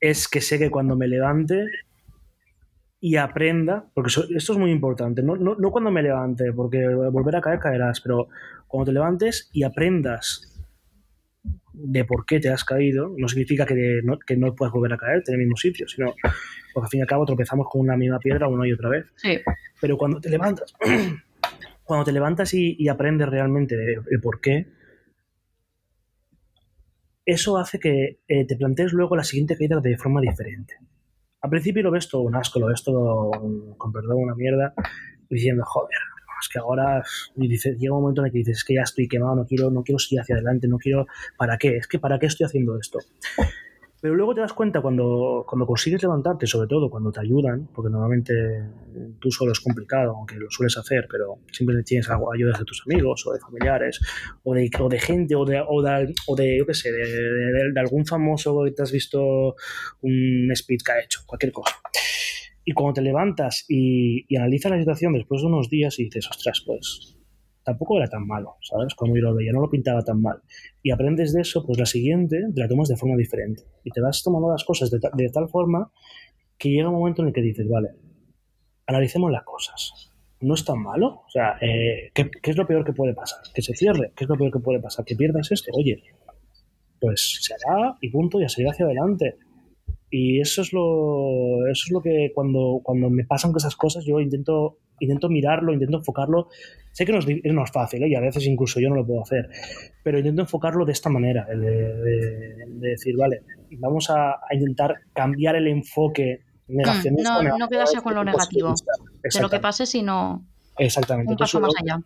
es que sé que cuando me levante y aprenda, porque esto es muy importante, no, no, cuando me levante, porque volver a caer caerás, pero cuando te levantes y aprendas de por qué te has caído, no significa que no, que no puedas volver a caer en el mismo sitio, sino porque al fin y al cabo tropezamos con una misma piedra una y otra vez. Pero cuando te levantas, <clears throat> cuando te levantas y, aprendes realmente el por qué, eso hace que eh, te plantees luego la siguiente caída de forma diferente. Al principio lo ves todo un asco, lo ves todo, con perdón, una mierda, diciendo, joder, es que ahora llega un momento en el que dices, es que ya estoy quemado, no quiero, no quiero seguir hacia adelante, no quiero, ¿para qué? Es que ¿para qué estoy haciendo esto? Pero luego te das cuenta cuando, cuando consigues levantarte, sobre todo cuando te ayudan, porque normalmente tú solo es complicado, aunque lo sueles hacer, pero siempre tienes ayudas de tus amigos o de familiares o de, gente o de, yo qué sé, de, algún famoso que te has visto un speech que ha hecho, cualquier cosa. Y cuando te levantas y, y analizas la situación después de unos días y dices, ostras, pues tampoco era tan malo, ¿sabes? Como yo lo veía, no lo pintaba tan mal. Y aprendes de eso, pues la siguiente te la tomas de forma diferente. Y te vas tomando las cosas de, tal forma que llega un momento en el que dices, vale, analicemos las cosas. No es tan malo. O sea, eh, ¿qué, es lo peor que puede pasar? Que se cierre. ¿Qué es lo peor que puede pasar? Que pierdas esto. Oye, pues se hará y punto, y a seguir hacia adelante. Y eso es lo, eso es lo que cuando, cuando me pasan esas cosas yo intento, intento mirarlo, intento enfocarlo. Sé que no es, no es fácil ¿eh? y a veces incluso yo no lo puedo hacer, pero intento enfocarlo de esta manera, de, decir, vale, vamos a, intentar cambiar el enfoque negacionista. No, no quedarse con lo negativo de lo que pase, sino Exactamente. un paso más allá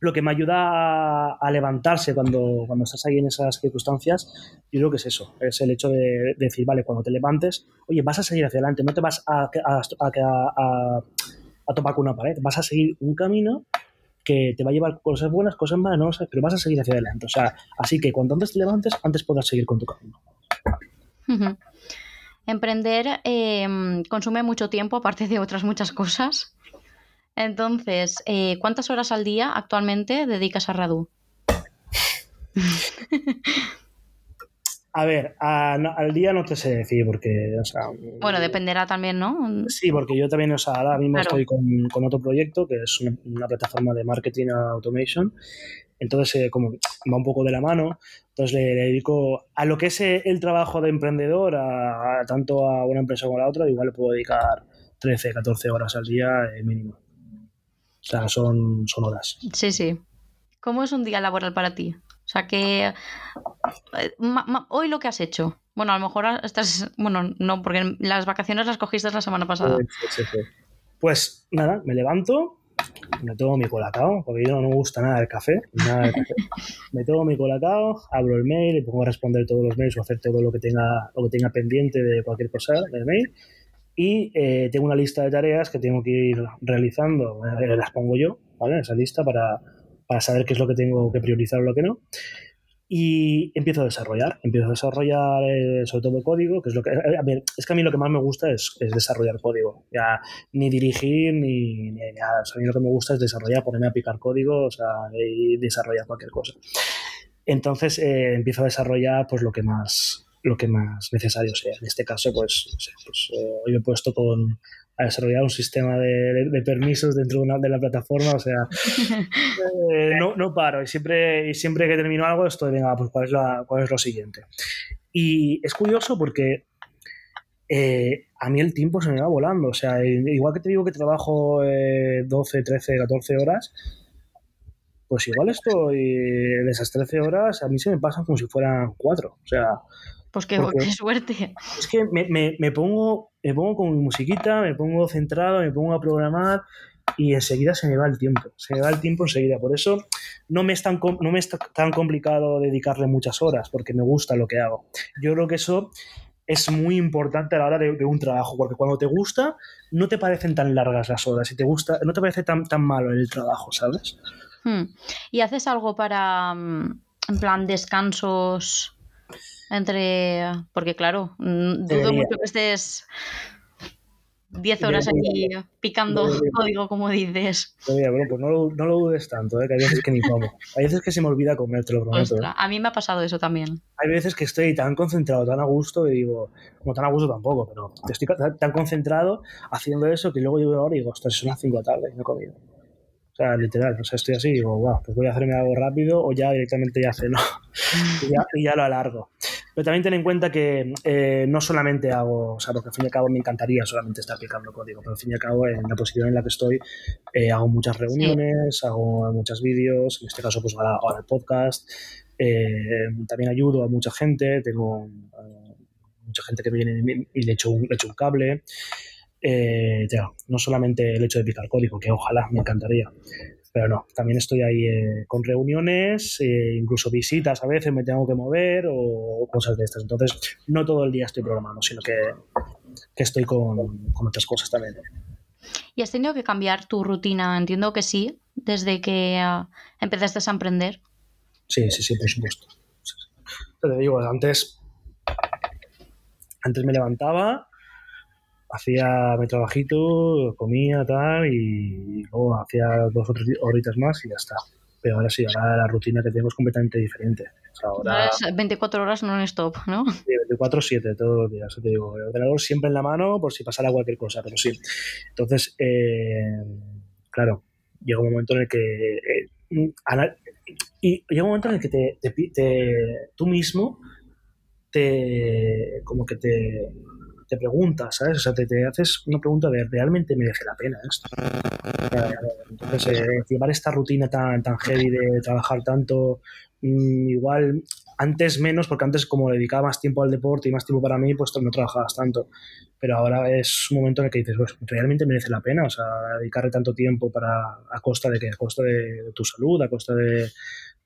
lo que me ayuda a, levantarse cuando, cuando estás ahí en esas circunstancias, yo creo que es eso, es el hecho de, decir, vale, cuando te levantes, oye, vas a seguir hacia adelante, no te vas a, a, a, topar con una pared, vas a seguir un camino que te va a llevar cosas buenas, cosas malas, no sé, pero vas a seguir hacia adelante. O sea, así que cuando antes te levantes, antes podrás seguir con tu camino. Emprender eh, consume mucho tiempo, aparte de otras muchas cosas. Entonces, eh, ¿cuántas horas al día actualmente dedicas a Radu? <laughs> A ver, al día no te sé decir porque, o sea... Bueno, dependerá también, ¿no? Sí, porque yo también, o sea, ahora mismo estoy con, otro proyecto que es una, plataforma de marketing automation. Entonces, eh, como va un poco de la mano, entonces le, dedico a lo que es eh, el trabajo de emprendedor, a, tanto a una empresa como a la otra, igual le puedo dedicar 13, 14 horas al día mínimo. O sea, son, son horas. Sí, sí. ¿Cómo es un día laboral para ti? O sea, que eh, hoy lo que has hecho. Bueno, a lo mejor estás. Bueno, no, porque las vacaciones las cogiste la semana pasada. Sí, sí, sí. Pues nada, me levanto, me tomo mi colacao, porque yo no me gusta nada del café, nada café. <laughs> Me tomo mi colacao, abro el mail y pongo a responder todos los mails o hacer todo lo que tenga, lo que tenga pendiente de cualquier cosa del mail y eh, tengo una lista de tareas que tengo que ir realizando, eh, las pongo yo, ¿vale? Esa lista para, para, saber qué es lo que tengo que priorizar o lo que no. Y empiezo a desarrollar, empiezo a desarrollar eh, sobre todo código, que es lo que... A ver, es que a mí lo que más me gusta es, es desarrollar código, ya ni dirigir ni, nada. a mí lo que me gusta es desarrollar, ponerme a picar código, o sea, y desarrollar cualquier cosa. Entonces empiezo a desarrollar pues lo que más, lo que más necesario sea. En este caso, pues, pues eh, hoy me he puesto con, a desarrollar un sistema de, permisos dentro de, una, de, la plataforma, o sea, <laughs> eh, no, no, paro. Y siempre, y siempre que termino algo estoy, venga, pues cuál es, la, cuál es lo siguiente. Y es curioso porque eh, a mí el tiempo se me va volando, o sea, igual que te digo que trabajo 12, 13, 14 horas, pues igual estoy de esas 13 horas, a mí se me pasan como si fueran 4, o sea, pues qué, suerte. Es que me, me, me, pongo, me pongo con musiquita, me pongo centrado, me pongo a programar y enseguida se me va el tiempo. Se me va el tiempo enseguida. Por eso no me es tan, no me es tan complicado dedicarle muchas horas, porque me gusta lo que hago. Yo creo que eso es muy importante a la hora de, un trabajo, porque cuando te gusta, no te parecen tan largas las horas y te gusta, no te parece tan, tan malo el trabajo, ¿sabes? Hmm. ¿Y haces algo para, mm, en plan, descansos? Entre. Porque, claro, dudo mucho que estés 10 horas aquí picando <laughs> código, como dices. pues no lo, no lo, dudes tanto, ¿eh? que hay veces que ni como. Hay veces que se me olvida comer, te lo prometo. ¿eh? A mí me ha pasado eso también. Hay veces que estoy tan concentrado, tan a gusto, que digo, como tan a gusto tampoco, pero estoy tan concentrado haciendo eso que luego llego ahora y digo, ostras, son las 5 de la tarde y no he comido. O sea, literal, o sea, estoy así y digo, wow, pues voy a hacerme algo rápido o ya directamente ya ceno <laughs> y, ya, y ya lo alargo. Pero también ten en cuenta que eh, no solamente hago, o sea, porque al fin y al cabo me encantaría solamente estar aplicando código, pero al fin y al cabo en la posición en la que estoy eh, hago muchas reuniones, hago muchos vídeos, en este caso pues ahora, el podcast, eh, también ayudo a mucha gente, tengo mucha gente que me viene y le echo un, le echo un cable. eh, ya, no solamente el hecho de picar código, que ojalá me encantaría, pero no, también estoy ahí eh, con reuniones, eh, incluso visitas a veces me tengo que mover o cosas de estas. Entonces, no todo el día estoy programando, sino que, estoy con, con otras cosas también. ¿Y has tenido que cambiar tu rutina? Entiendo que sí, desde que uh, empezaste a emprender. Sí, sí, sí, por supuesto. Te digo, antes, antes me levantaba, hacía mi trabajito, comía tal y luego hacía dos o tres horitas más y ya está. Pero ahora sí, ahora la rutina que tengo es completamente diferente. ahora es 24 horas non-stop, ¿no? Sí, 24-7 todos los días, te digo. El ordenador siempre en la mano por si pasara cualquier cosa, pero sí. Entonces, eh, claro, llega un momento en el que... Eh, y llega un momento en el que te, te, tú mismo te como que te, te preguntas, ¿sabes? O sea, te, haces una pregunta de ¿realmente merece la pena esto? Entonces, eh, llevar esta rutina tan, tan heavy de trabajar tanto, mm, igual antes menos, porque antes como dedicaba más tiempo al deporte y más tiempo para mí, pues no trabajabas tanto. Pero ahora es un momento en el que dices, pues realmente merece la pena, o sea, dedicarle tanto tiempo para a costa de que a costa de, tu salud, a costa de,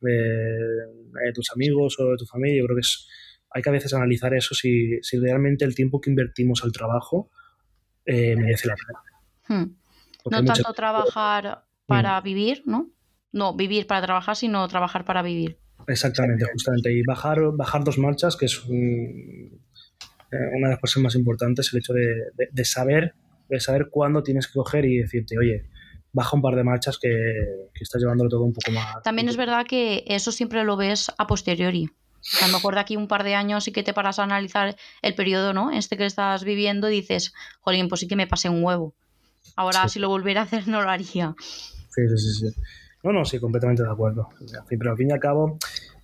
de, tus amigos o de tu familia. Yo creo que es, hay que a veces analizar eso si, si realmente el tiempo que invertimos al trabajo eh, merece la pena. Hmm. No tanto trabajar para vivir, ¿no? No vivir para trabajar, sino trabajar para vivir. Exactamente, justamente. Y bajar, bajar dos marchas, que es eh, una de las cosas más importantes, el hecho de, saber de saber cuándo tienes que coger y decirte, oye, baja un par de marchas que, que estás llevándolo todo un poco más. También es verdad que eso siempre lo ves a posteriori. A lo mejor de aquí un par de años y que te paras a analizar el periodo, ¿no? Este que estás viviendo y dices, jolín, pues sí que me pasé un huevo. Ahora si lo volviera a hacer no lo haría. Sí, sí, sí. No, no, sí, completamente de acuerdo. pero al fin y al cabo,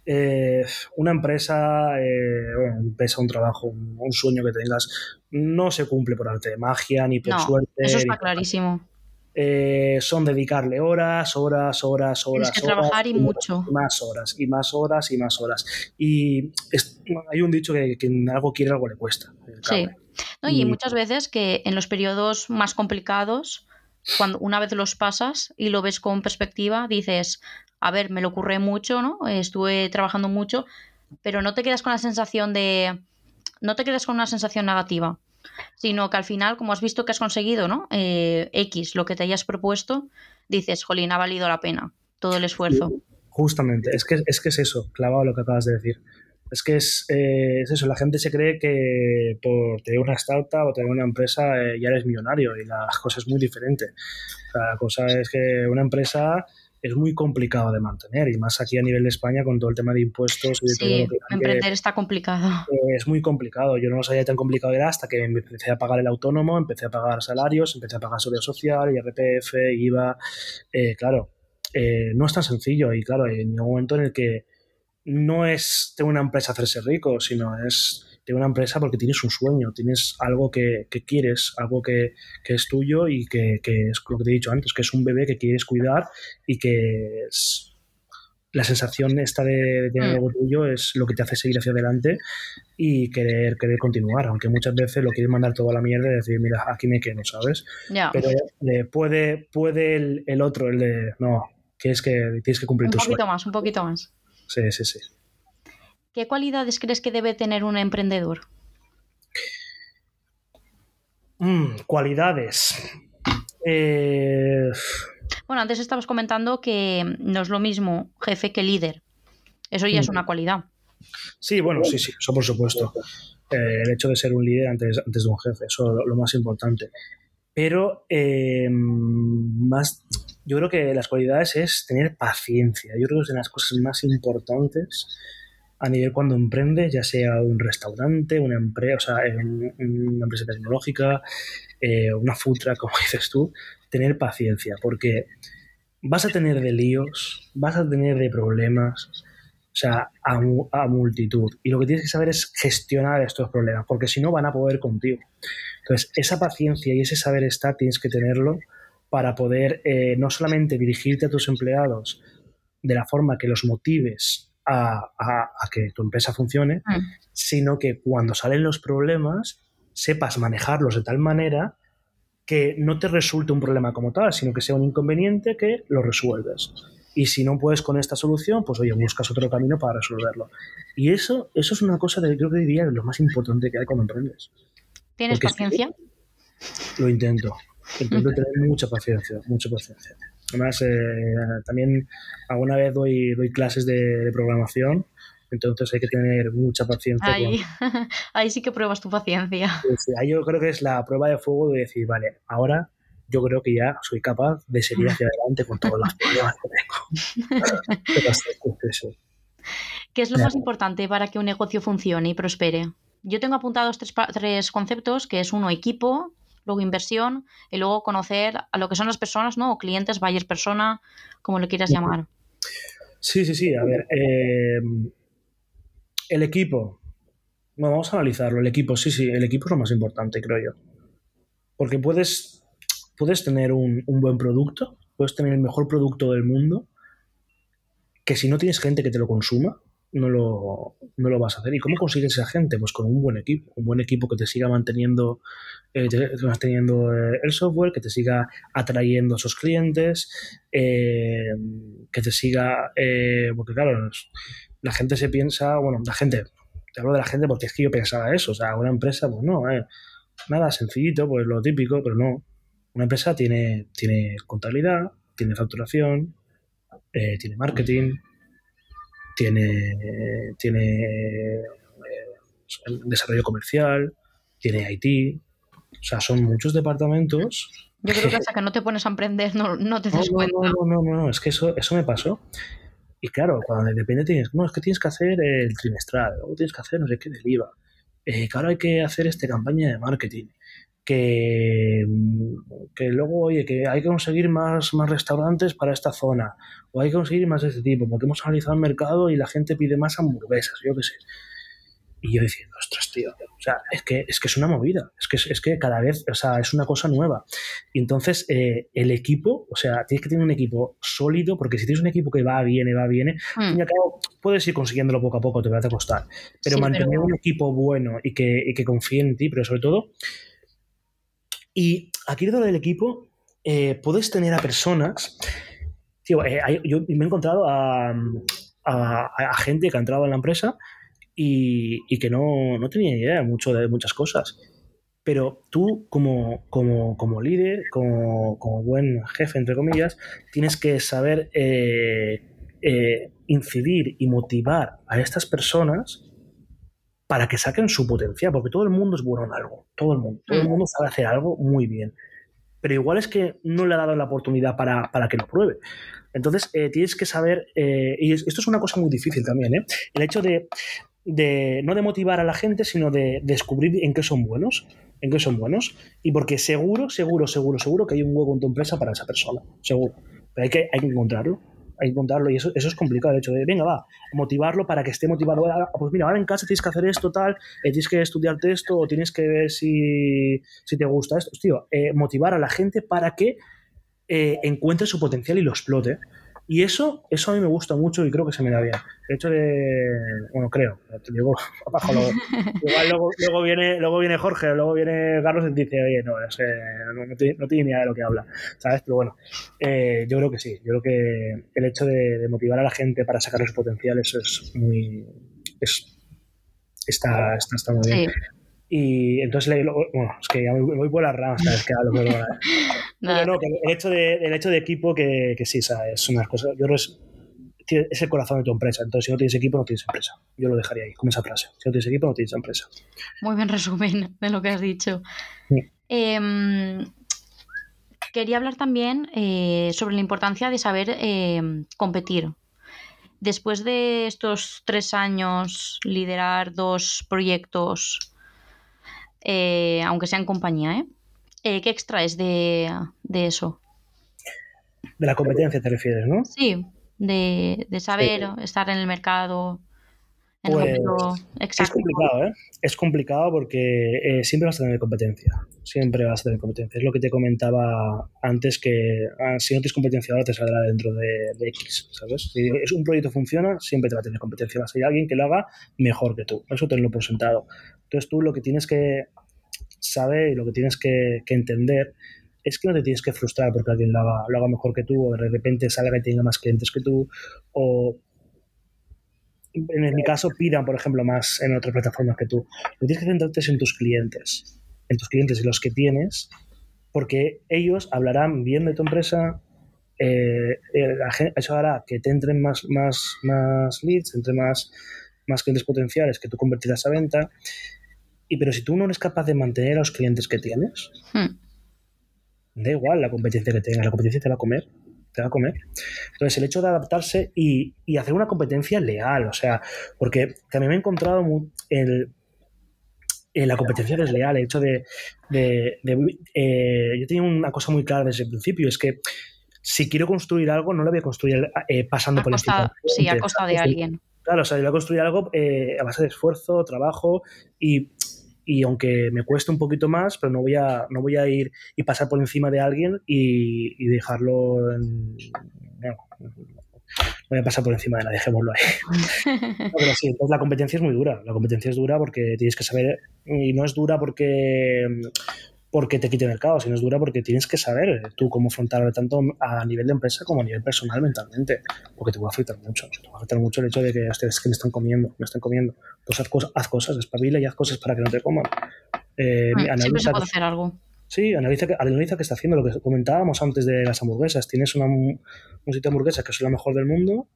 eh, una empresa, eh, bueno, empresa, un trabajo, un, sueño que tengas, no se cumple por arte de magia ni por suerte. Eso está clarísimo. Eh, son dedicarle horas, horas, horas, horas. Tienes que trabajar y mucho. Más horas, y más horas, y más horas. Y hay un dicho que, que algo quiere, algo le cuesta. Sí. y muchas veces que en los periodos más complicados cuando una vez los pasas y lo ves con perspectiva, dices, a ver, me lo ocurre mucho, ¿no? Estuve trabajando mucho, pero no te quedas con la sensación de. No te quedas con una sensación negativa, sino que al final, como has visto que has conseguido, ¿no? Eh, X, lo que te hayas propuesto, dices, jolín, ha valido la pena todo el esfuerzo. Justamente, es que es, que es eso, clavado lo que acabas de decir. Es que es, eh, es, eso, la gente se cree que por tener una startup o tener una empresa eh, ya eres millonario y la cosa es muy diferente. la cosa es que una empresa es muy complicado de mantener y más aquí a nivel de España con todo el tema de impuestos y de todo lo que emprender está complicado. Eh, es muy complicado. Yo no lo sabía tan complicado era hasta que empecé a pagar el autónomo, empecé a pagar salarios, empecé a pagar seguridad social, IRPF, IVA. claro, no es tan sencillo y claro, en un momento en el que no es tener una empresa hacerse rico, sino es tener una empresa porque tienes un sueño, tienes algo que, quieres, algo que, es tuyo y que, es lo que te he dicho antes, que es un bebé que quieres cuidar y que es la sensación esta de, tener algo tuyo es lo que te hace seguir hacia adelante y querer, querer continuar, aunque muchas veces lo quieres mandar todo a la mierda y decir, mira, aquí me quedo, ¿sabes? Pero eh, puede, puede el, otro, el de, no, que es que tienes que cumplir un tu sueño. Un poquito más, un poquito más. Sí, sí, sí. ¿Qué cualidades crees que debe tener un emprendedor? Mm, cualidades. Eh, bueno, antes estabas comentando que no es lo mismo jefe que líder. Eso ya es mm. una cualidad. Sí, bueno, sí, sí, eso por supuesto. Eh, el hecho de ser un líder antes, antes de un jefe, eso es lo, más importante. Pero eh, más, yo creo que las cualidades es tener paciencia. Yo creo que es de las cosas más importantes a nivel cuando emprendes, ya sea un restaurante, una empresa, o sea, una empresa tecnológica, eh, una futra, <laughs> como dices tú, tener paciencia, porque vas a tener de líos, vas a tener de problemas, o sea, a, multitud. Y lo que tienes que saber es gestionar estos problemas, porque si no van a poder contigo. Entonces, esa paciencia y ese saber estar tienes que tenerlo para poder eh, no solamente dirigirte a tus empleados de la forma que los motives a, que tu empresa funcione, mm. sino que cuando salen los problemas sepas manejarlos de tal manera que no te resulte un problema como tal, sino que sea un inconveniente que lo resuelves. Y si no puedes con esta solución, pues oye, buscas otro camino para resolverlo. Y eso, eso es una cosa que diría lo más importante que hay cuando emprendes. ¿Tienes paciencia? lo intento. Intento tener mucha paciencia, mucha paciencia. Además, eh, también alguna vez doy, doy clases de, programación, entonces hay que tener mucha paciencia. Ahí, <laughs> ahí sí que pruebas tu paciencia. ahí yo creo que es la prueba de fuego de decir, vale, ahora yo creo que ya soy capaz de seguir hacia <laughs> adelante con todos los problemas que tengo. <laughs> ¿Qué es lo más importante para que un negocio funcione y prospere? Yo tengo apuntados tres, tres conceptos, que es uno, equipo, luego inversión y luego conocer a lo que son las personas, ¿no? O clientes, buyer persona, como lo quieras llamar. Sí, sí, sí. A ver, eh, el equipo. Bueno, vamos a analizarlo. El equipo, sí, sí, el equipo es lo más importante, creo yo. Porque puedes, puedes tener un, un buen producto, puedes tener el mejor producto del mundo, que si no tienes gente que te lo consuma, no lo, no lo vas a hacer. ¿Y cómo consigues esa gente? Pues con un buen equipo, un buen equipo que te siga manteniendo, eh, manteniendo eh, el software, que te siga atrayendo a esos clientes, eh, que te siga, porque claro, la gente se piensa, bueno, la gente, te hablo de la gente porque es que yo pensaba eso, o sea, una empresa, pues no, nada, sencillito, pues lo típico, pero no. Una empresa tiene, tiene contabilidad, tiene facturación, tiene marketing, tiene, tiene eh, desarrollo comercial, tiene IT, o sea, son muchos departamentos. Yo creo que hasta que no te pones a emprender no, no te das cuenta. No, no, no, no, es que eso, eso me pasó. Y claro, cuando depende tienes, no, es que tienes que hacer el trimestral, luego tienes que hacer no sé qué del IVA, eh, que ahora hay que hacer esta campaña de marketing, que, que luego, oye, que hay que conseguir más, más restaurantes para esta zona, o hay que conseguir más de este tipo, porque hemos analizado el mercado y la gente pide más hamburguesas, yo qué sé. Y yo diciendo, ostras, tío, o sea, es que es, que es una movida, es que, es que cada vez, o sea, es una cosa nueva. Y entonces, eh, el equipo, o sea, tienes que tener un equipo sólido, porque si tienes un equipo que va, viene, va, viene, mm. puedes ir consiguiéndolo poco a poco, te va a costar. Pero mantener un equipo bueno y que, y que confíe en ti, pero sobre todo, y aquí dentro del equipo eh, puedes tener a personas. Tío, eh, yo me he encontrado a, gente que ha entrado en la empresa y, que no, no, tenía idea mucho de muchas cosas. Pero tú, como, como, líder, como, buen jefe, entre comillas, tienes que saber eh, incidir y motivar a estas personas para que saquen su potencial, porque todo el mundo es bueno en algo, todo el mundo, todo el mm. mundo sabe hacer algo muy bien, pero igual es que no le ha dado la oportunidad para, que lo pruebe. Entonces, eh, tienes que saber, eh, y esto es una cosa muy difícil también, ¿eh? el hecho de, no de motivar a la gente, sino de, descubrir en qué son buenos, en qué son buenos, y porque seguro, seguro, seguro, seguro que hay un hueco en tu empresa para esa persona, seguro, pero hay que, hay que encontrarlo contarlo y eso, eso es complicado, el hecho de, venga, va, motivarlo para que esté motivado. Ah, pues mira, ahora en casa tienes que hacer esto, tal, eh, tienes que estudiarte esto o tienes que ver si, si te gusta esto. Tío, eh, motivar a la gente para que eh, encuentre su potencial y lo explote. Y eso, eso a mí me gusta mucho y creo que se me da bien. El hecho de, bueno, creo, te digo, <laughs> abajo, luego, igual luego, luego, viene, luego viene Jorge, luego viene Carlos y dice, oye, no, es que no, tiene, ni idea de lo que habla, ¿sabes? Pero bueno, eh, yo creo que sí, yo creo que el hecho de, motivar a la gente para sacar su potencial, eso es muy, es, está, está, está muy bien. Y entonces, bueno, es que ya voy, por las ramas vez que pero, <laughs> no, no, el hecho de, el hecho de equipo que, que sí, es una cosa, yo creo es, es el corazón de tu empresa. Entonces, si no tienes equipo, no tienes empresa. Yo lo dejaría ahí, como esa frase. Si no tienes equipo, no tienes empresa. Muy bien resumen de lo que has dicho. Em, quería hablar también eh, sobre la importancia de saber em, competir. Después de estos tres años, liderar dos proyectos eh, aunque sea en compañía. ¿eh? qué extraes de, eso? De la competencia te refieres, ¿no? Sí, de, saber estar en el mercado. En pues, es complicado, ¿eh? Es complicado porque eh, siempre vas a tener competencia. Siempre vas a tener competencia. Es lo que te comentaba antes que ah, si no tienes competencia ahora te saldrá dentro de, X, ¿sabes? Si es un proyecto funciona, siempre te va a tener competencia. Va a ser alguien que lo haga mejor que tú. Eso tenlo por sentado. Entonces tú lo que tienes que sabe y lo que tienes que, entender es que no te tienes que frustrar porque alguien lo haga, lo haga mejor que tú o de repente salga y tenga más clientes que tú o en mi caso pidan, por ejemplo, más en otras plataformas que tú. Lo tienes que centrarte en tus clientes, en tus clientes y los que tienes, porque ellos hablarán bien de tu empresa, eh, eso hará que te entren más, más, más leads, entre más, más clientes potenciales que tú convertirás a venta. Y pero si tú no eres capaz de mantener a los clientes que tienes, hmm. Da igual la competencia que tengas, la competencia te va a comer te va a comer. Entonces, el hecho de adaptarse y, hacer una competencia leal, o sea, porque también me he encontrado el, en la competencia desleal, el hecho de... Eh, yo tenía una cosa muy clara desde el principio, es que si quiero construir algo, no lo voy a construir eh, pasando por costa, Sí, a costa de alguien. Claro, o sea, yo voy a construir algo eh, a base de esfuerzo, trabajo y y aunque me cueste un poquito más, pero no voy a, no voy a ir y pasar por encima de alguien y, dejarlo en, no, voy a pasar por encima de nadie, <laughs> dejémoslo ahí. <laughs> pero sí, entonces la competencia es muy dura. La competencia es dura porque tienes que saber, y no es dura porque porque te quite mercado, sino es dura porque tienes que saber eh, tú cómo afrontarlo tanto a nivel de empresa como a nivel personal mentalmente, porque te va a afectar mucho. Te va a afectar mucho el hecho de que, es que me están comiendo, me están comiendo. Pues haz, cosas, haz cosas, despabila y haz cosas para que no te coman. Eh, ah, analiza se puede hacer algo. Sí, analiza, analiza qué está haciendo, lo que comentábamos antes de las hamburguesas. Tienes una, un sitio de hamburguesas que es la mejor del mundo,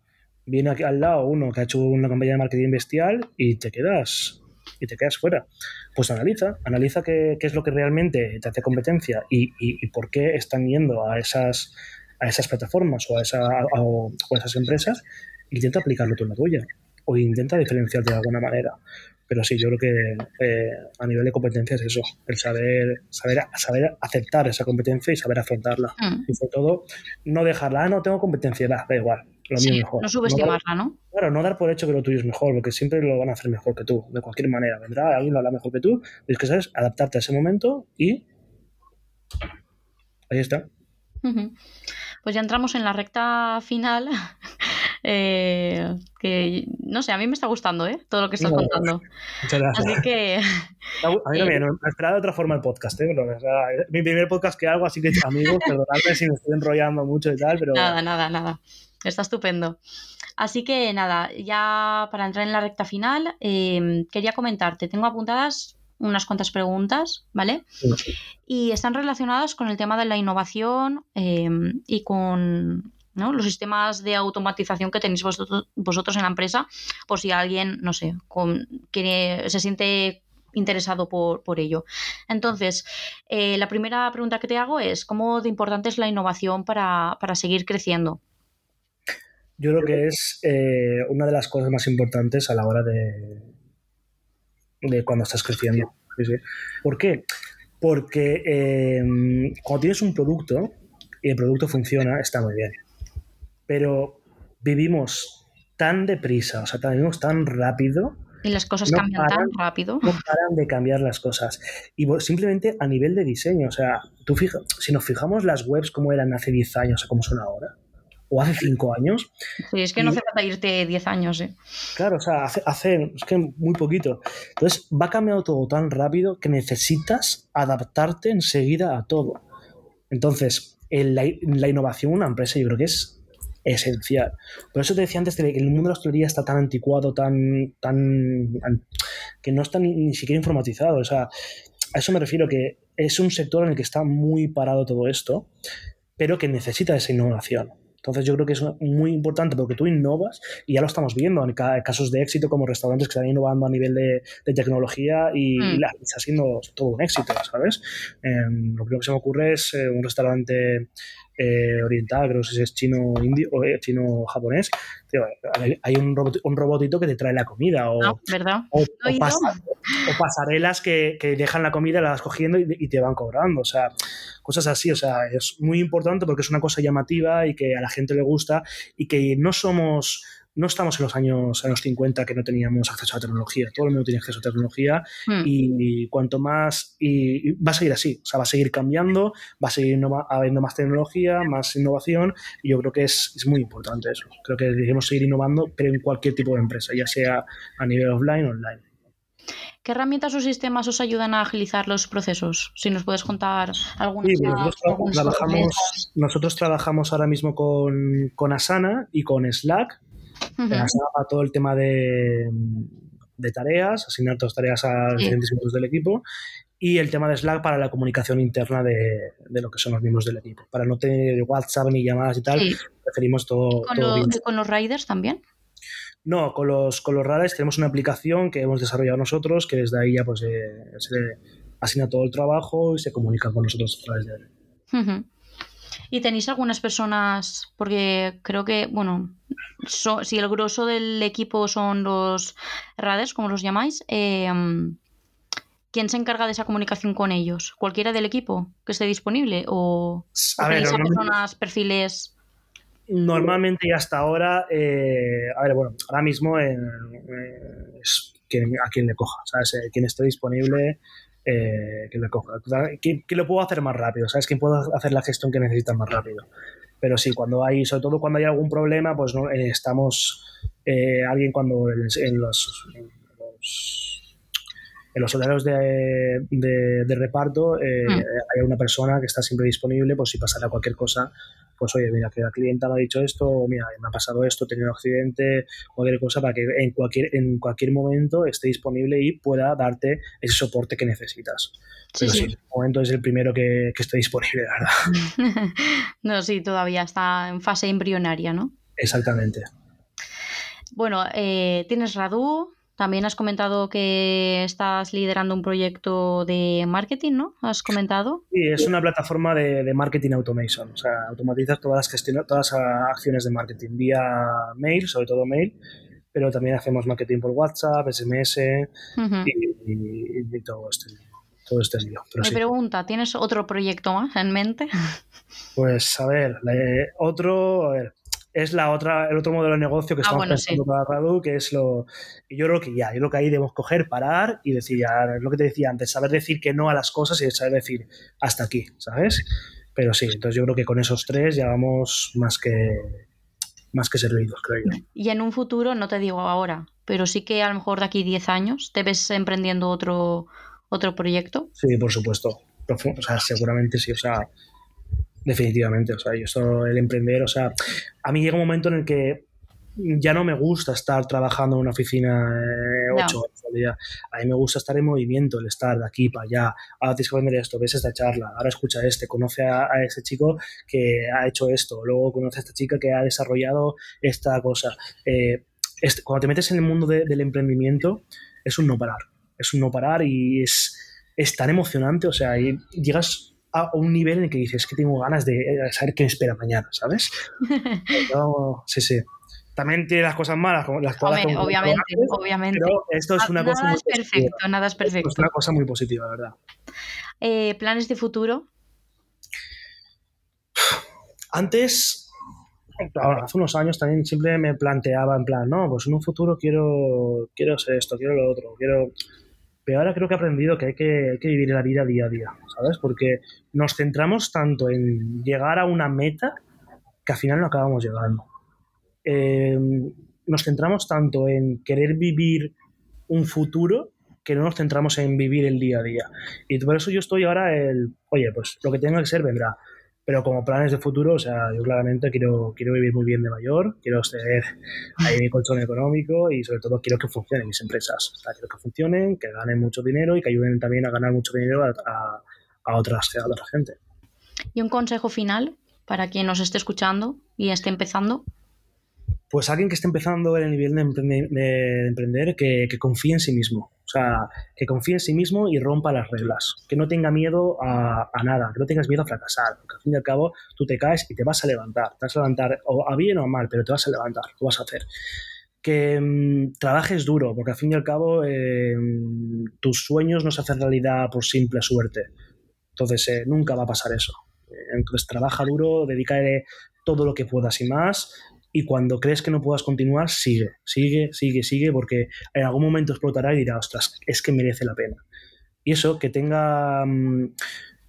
viene aquí al lado uno que ha hecho una campaña de marketing bestial y te quedas y te quedas fuera. Pues analiza, analiza qué, qué es lo que realmente te hace competencia y, y, por qué están yendo a esas, a esas plataformas o a, esa, o a esas empresas e intenta aplicarlo tú en la tuya o intenta diferenciarte de alguna manera. Pero sí, yo creo que eh, a nivel de competencia es eso, el saber, saber, saber aceptar esa competencia y saber afrontarla. Mm. Y sobre todo, no dejarla, ah, no tengo competencia, da, da igual, lo mío mejor. No subestimarla, ¿no? Claro, no dar por hecho que lo tuyo es mejor, porque siempre lo van a hacer mejor que tú, de cualquier manera. Vendrá alguien lo hará mejor que tú, y es que sabes adaptarte a ese momento y ahí está. Pues ya entramos en la recta final Eh, que no sé, a mí me está gustando ¿eh? todo lo que estás contando. Muchas gracias. Así que. A mí también, me esperado de otra forma el podcast. ¿eh? mi primer podcast que hago, así que amigos, <laughs> perdonadme si me estoy enrollando mucho y tal, pero. Nada, nada, nada. Está estupendo. Así que nada, ya para entrar en la recta final, em, quería comentarte, tengo apuntadas unas cuantas preguntas, ¿vale? Y están relacionadas con el tema de la innovación em, y con los sistemas de automatización que tenéis vosotros, en la empresa, por si alguien, no sé, se siente interesado por, ello. Entonces, eh, la primera pregunta que te hago es, ¿cómo de importante es la innovación para, seguir creciendo? Yo creo que es eh, una de las cosas más importantes a la hora de, de cuando estás creciendo. ¿Por qué? Porque eh, cuando tienes un producto y el producto funciona, está muy bien pero vivimos tan deprisa, o sea, vivimos tan rápido. Y las cosas cambian tan rápido. No paran de cambiar las cosas. Y simplemente a nivel de diseño, o sea, tú fija, si nos fijamos las webs como eran hace 10 años o como son ahora, o hace 5 años. Sí, es que no hace falta irte 10 años, ¿eh? Claro, o sea, hace, hace, es que muy poquito. Entonces, va cambiando todo tan rápido que necesitas adaptarte enseguida a todo. Entonces, en la, en la innovación, una empresa, yo creo que es esencial. Por eso te decía antes que el mundo de la hostelería está tan anticuado, tan, tan que no está ni, siquiera informatizado. O sea, a eso me refiero que es un sector en el que está muy parado todo esto, pero que necesita esa innovación. Entonces yo creo que es muy importante porque tú innovas y ya lo estamos viendo en casos de éxito como restaurantes que están innovando a nivel de, tecnología y, mm. está siendo todo un éxito, ¿sabes? Em, lo primero que se me ocurre es eh, un restaurante eh, oriental, creo que es chino indio o eh, chino japonés, hay un, un, robotito que te trae la comida o, ¿verdad? o, pasarelas que, dejan la comida, la vas cogiendo y, te van cobrando, o sea, cosas así, o sea, es muy importante porque es una cosa llamativa y que a la gente le gusta y que no somos no estamos en los años, en los 50 que no teníamos acceso a la tecnología, todo el mundo tiene acceso a tecnología hmm. y, cuanto más, y, va a seguir así, o sea, va a seguir cambiando, va a seguir habiendo más tecnología, más innovación y yo creo que es, es muy importante eso. Creo que debemos seguir innovando, pero en cualquier tipo de empresa, ya sea a nivel offline o online. ¿Qué herramientas o sistemas os ayudan a agilizar los procesos? Si nos puedes contar algunas. Sí, nosotros, trabajamos, nosotros trabajamos ahora mismo con, con Asana y con Slack. Asana para todo el tema de, de tareas, asignar todas tareas a diferentes miembros del equipo y el tema de Slack para la comunicación interna de, de, lo que son los miembros del equipo. Para no tener WhatsApp ni llamadas y tal, preferimos todo. ¿Con, todo ¿Con los riders también? No, con los, con los riders tenemos una aplicación que hemos desarrollado nosotros que desde ahí ya pues eh, se asigna todo el trabajo y se comunica con nosotros a través de él. ¿Y tenéis algunas personas, porque creo que, bueno, si el grosso del equipo son los riders, como los llamáis, eh, ¿quién se encarga de esa comunicación con ellos? ¿Cualquiera del equipo que esté disponible? ¿O, a tenéis a personas, perfiles? Normalmente y hasta ahora, eh, a ver, bueno, ahora mismo eh, es quien, a quien le coja, ¿sabes? Eh, quien esté disponible, que le coja. ¿Quién, lo puedo hacer más rápido? ¿Sabes? ¿Quién puede hacer la gestión que necesitan más rápido? Pero sí, cuando hay, sobre todo cuando hay algún problema, pues no, estamos, alguien cuando en, los, en los horarios de, de, reparto hmm. hay una persona que está siempre disponible, pues si pasara cualquier cosa, pues oye, mira, que la clienta me ha dicho esto, o mira, me ha pasado esto, he tenido un accidente, cualquier cosa, para que en cualquier, en cualquier momento esté disponible y pueda darte ese soporte que necesitas. Pero sí, en este momento es el primero que, que esté disponible, verdad. <laughs> no, sí, todavía está en fase embrionaria, ¿no? Exactamente. Bueno, eh, tienes Radu, también has comentado que estás liderando un proyecto de marketing, ¿no? Has comentado. Sí, es una plataforma de, marketing automation. O sea, automatizas todas las, gestiones, todas las acciones de marketing vía mail, sobre todo mail, pero también hacemos marketing por WhatsApp, SMS y, todo este todo este lío. Me pregunta, ¿tienes otro proyecto más en mente? Pues a ver, otro, a ver, es la otra, el otro modelo de negocio que ah, estamos pensando para Radu, que es lo. Yo creo que ya, yo creo que ahí debemos coger, parar y decir, ya, es lo que te decía antes, saber decir que no a las cosas y saber decir hasta aquí, ¿sabes? Pero sí, entonces yo creo que con esos tres ya vamos más que más que servidos, creo yo. Y en un futuro, no te digo ahora, pero sí que a lo mejor de aquí 10 años te ves emprendiendo otro, otro proyecto. Sí, por supuesto. O sea, seguramente sí. O sea, Definitivamente, o sea, yo soy el emprender, o sea, a mí llega un momento en el que ya no me gusta estar trabajando en una oficina eh, ocho horas al día. A mí me gusta estar en movimiento, el estar de aquí para allá. Ahora tienes que aprender esto, ves esta charla, ahora escucha este, conoce a, ese chico que ha hecho esto, luego conoce a esta chica que ha desarrollado esta cosa. Eh, este, cuando te metes en el mundo del emprendimiento, es un no parar. Es un no parar y es, es tan emocionante, o sea, y llegas a un nivel en el que dices que tengo ganas de eh, saber qué espera mañana, ¿sabes? <laughs> sí, sí. También tiene las cosas malas, como las cosas obviamente, obviamente. Pero esto es una cosa muy es perfecto, nada es perfecto. es una cosa muy positiva, ¿verdad? Eh, ¿Planes de futuro? Antes, hace unos años también siempre me planteaba en plan, no, pues en un futuro quiero, quiero hacer esto, quiero lo otro, quiero pero ahora creo que he aprendido que hay que, vivir la vida día a día, ¿sabes? Porque nos centramos tanto en llegar a una meta que al final no acabamos llegando. Em, nos centramos tanto en querer vivir un futuro que no nos centramos en vivir el día a día. Y por eso yo estoy ahora el, oye, pues lo que tenga que ser vendrá. Pero como planes de futuro, o sea, yo claramente quiero, quiero vivir muy bien de mayor, quiero tener ahí mi colchón económico y sobre todo quiero que funcionen mis empresas. O sea, quiero que funcionen, que ganen mucho dinero y que ayuden también a ganar mucho dinero a, a, otras, a otra gente. ¿Y un consejo final para quien nos esté escuchando y esté empezando? Pues alguien que esté empezando en el nivel de emprender, que, que confíe en sí mismo o sea, que confíe en sí mismo y rompa las reglas. Que no tenga miedo a, nada, que no tengas miedo a fracasar. Porque al fin y al cabo tú te caes y te vas a levantar. Te vas a levantar o a bien o a mal, pero te vas a levantar, lo vas a hacer. Que mm, trabajes duro, porque al fin y al cabo em, tus sueños no se hacen realidad por simple suerte. Entonces eh, nunca va a pasar eso. Entonces trabaja duro, dedícale todo lo que puedas y más y cuando crees que no puedas continuar, sigue, sigue, sigue, sigue, porque en algún momento explotará y dirá, ostras, es que merece la pena. Y eso, que tenga, mm,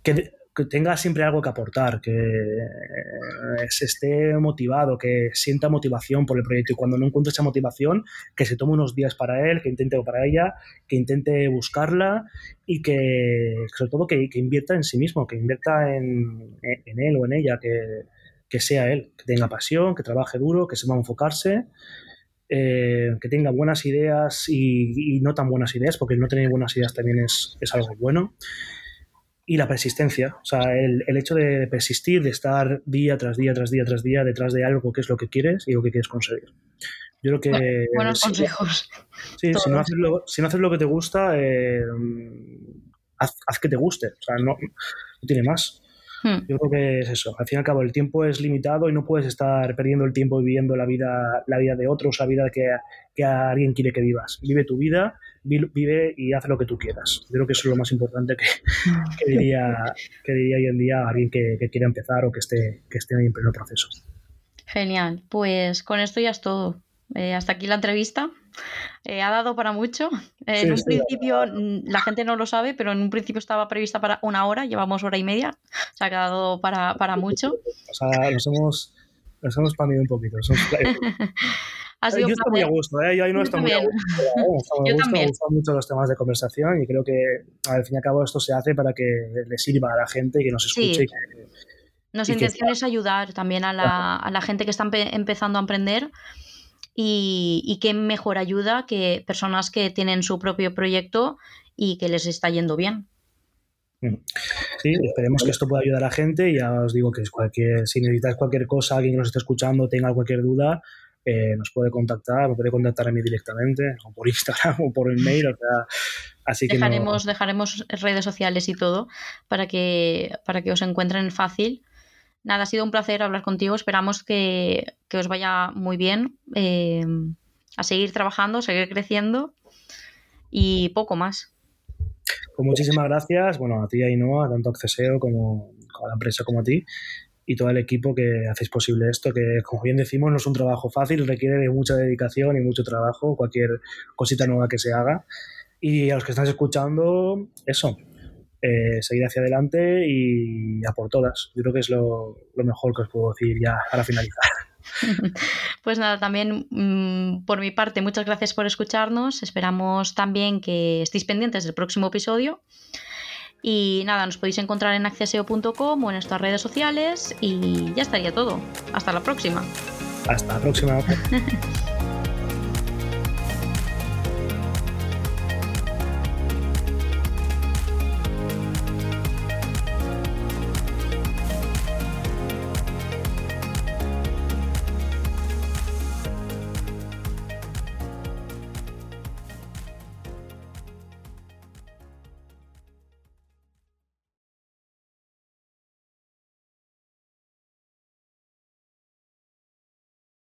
que que tenga siempre algo que aportar, que eh, se esté motivado, que sienta motivación por el proyecto y cuando no encuentre esa motivación, que se tome unos días para él, que intente o para ella, que intente buscarla y que sobre todo que, invierta en sí mismo, que invierta en, él o en ella, que, sea él, que tenga pasión, que trabaje duro, que sepa enfocarse. Eh, que tenga buenas ideas y, no tan buenas ideas, porque no tener buenas ideas también es, es algo bueno y la persistencia. O sea, el, el, hecho de persistir, de estar día tras día, tras día, tras día detrás de algo que es lo que quieres y lo que quieres conseguir. Yo creo que... buenos consejos. Sí, si no, haces lo, si no, haces lo, que te gusta, eh, haz, haz, que te guste. O sea, no, no tiene más. Hmm. Yo creo que es eso. Al fin y al cabo, el tiempo es limitado y no puedes estar perdiendo el tiempo viviendo la vida, la vida de otros, la vida que, que alguien quiere que vivas. Vive tu vida vive y haz lo que tú quieras. Yo creo que eso es lo más importante que, diría, que diría hoy en día alguien que, quiera empezar o que esté, que esté en pleno proceso. Genial, pues con esto ya es todo. Eh, hasta aquí la entrevista. Eh, ha dado para mucho. Eh, en un principio, la gente no lo sabe, pero en un principio estaba prevista para una hora, llevamos hora y media. Se ha quedado para, para mucho. O sea, nos hemos, nos hemos expandido un poquito. <laughs> yo estoy muy a gusto, ¿eh? yo ahí no estoy muy a gusto. <laughs> Me gustan mucho los temas de conversación y creo que al fin y al cabo esto se hace para que le sirva a la gente y que nos escuche. Nuestra intención es ayudar también a la, a la, gente que está empezando a emprender y, y qué mejor ayuda que personas que tienen su propio proyecto y que les está yendo bien. Mm. Sí, esperemos que esto pueda ayudar a la gente. Ya os digo que cualquier, si necesitáis cualquier cosa, alguien que nos esté escuchando tenga cualquier duda, eh, nos puede contactar, me puede contactar a mí directamente, <laughs> o por Instagram o por el mail. O sea, así que dejaremos, dejaremos redes sociales y todo para que, para que os encuentren fácil. Nada, ha sido un placer hablar contigo. Esperamos que, que os vaya muy bien. Eh, a seguir trabajando, seguir creciendo y poco más. Pues muchísimas gracias, bueno, a ti y Ainhoa, tanto a Acceseo como a la empresa como a ti y todo el equipo que hacéis posible esto, que como bien decimos no es un trabajo fácil, requiere de mucha dedicación y mucho trabajo, cualquier cosita nueva que se haga. Y a los que están escuchando, eso, eh, seguir hacia adelante y a por todas. Yo creo que es lo, mejor que os puedo decir ya para finalizar. <laughs> Pues nada, también mm, por mi parte, muchas gracias por escucharnos. Esperamos también que estéis pendientes del próximo episodio. Y nada, nos podéis encontrar en acceseo.com o en nuestras redes sociales y ya estaría todo. Hasta la próxima. Hasta la próxima. <laughs>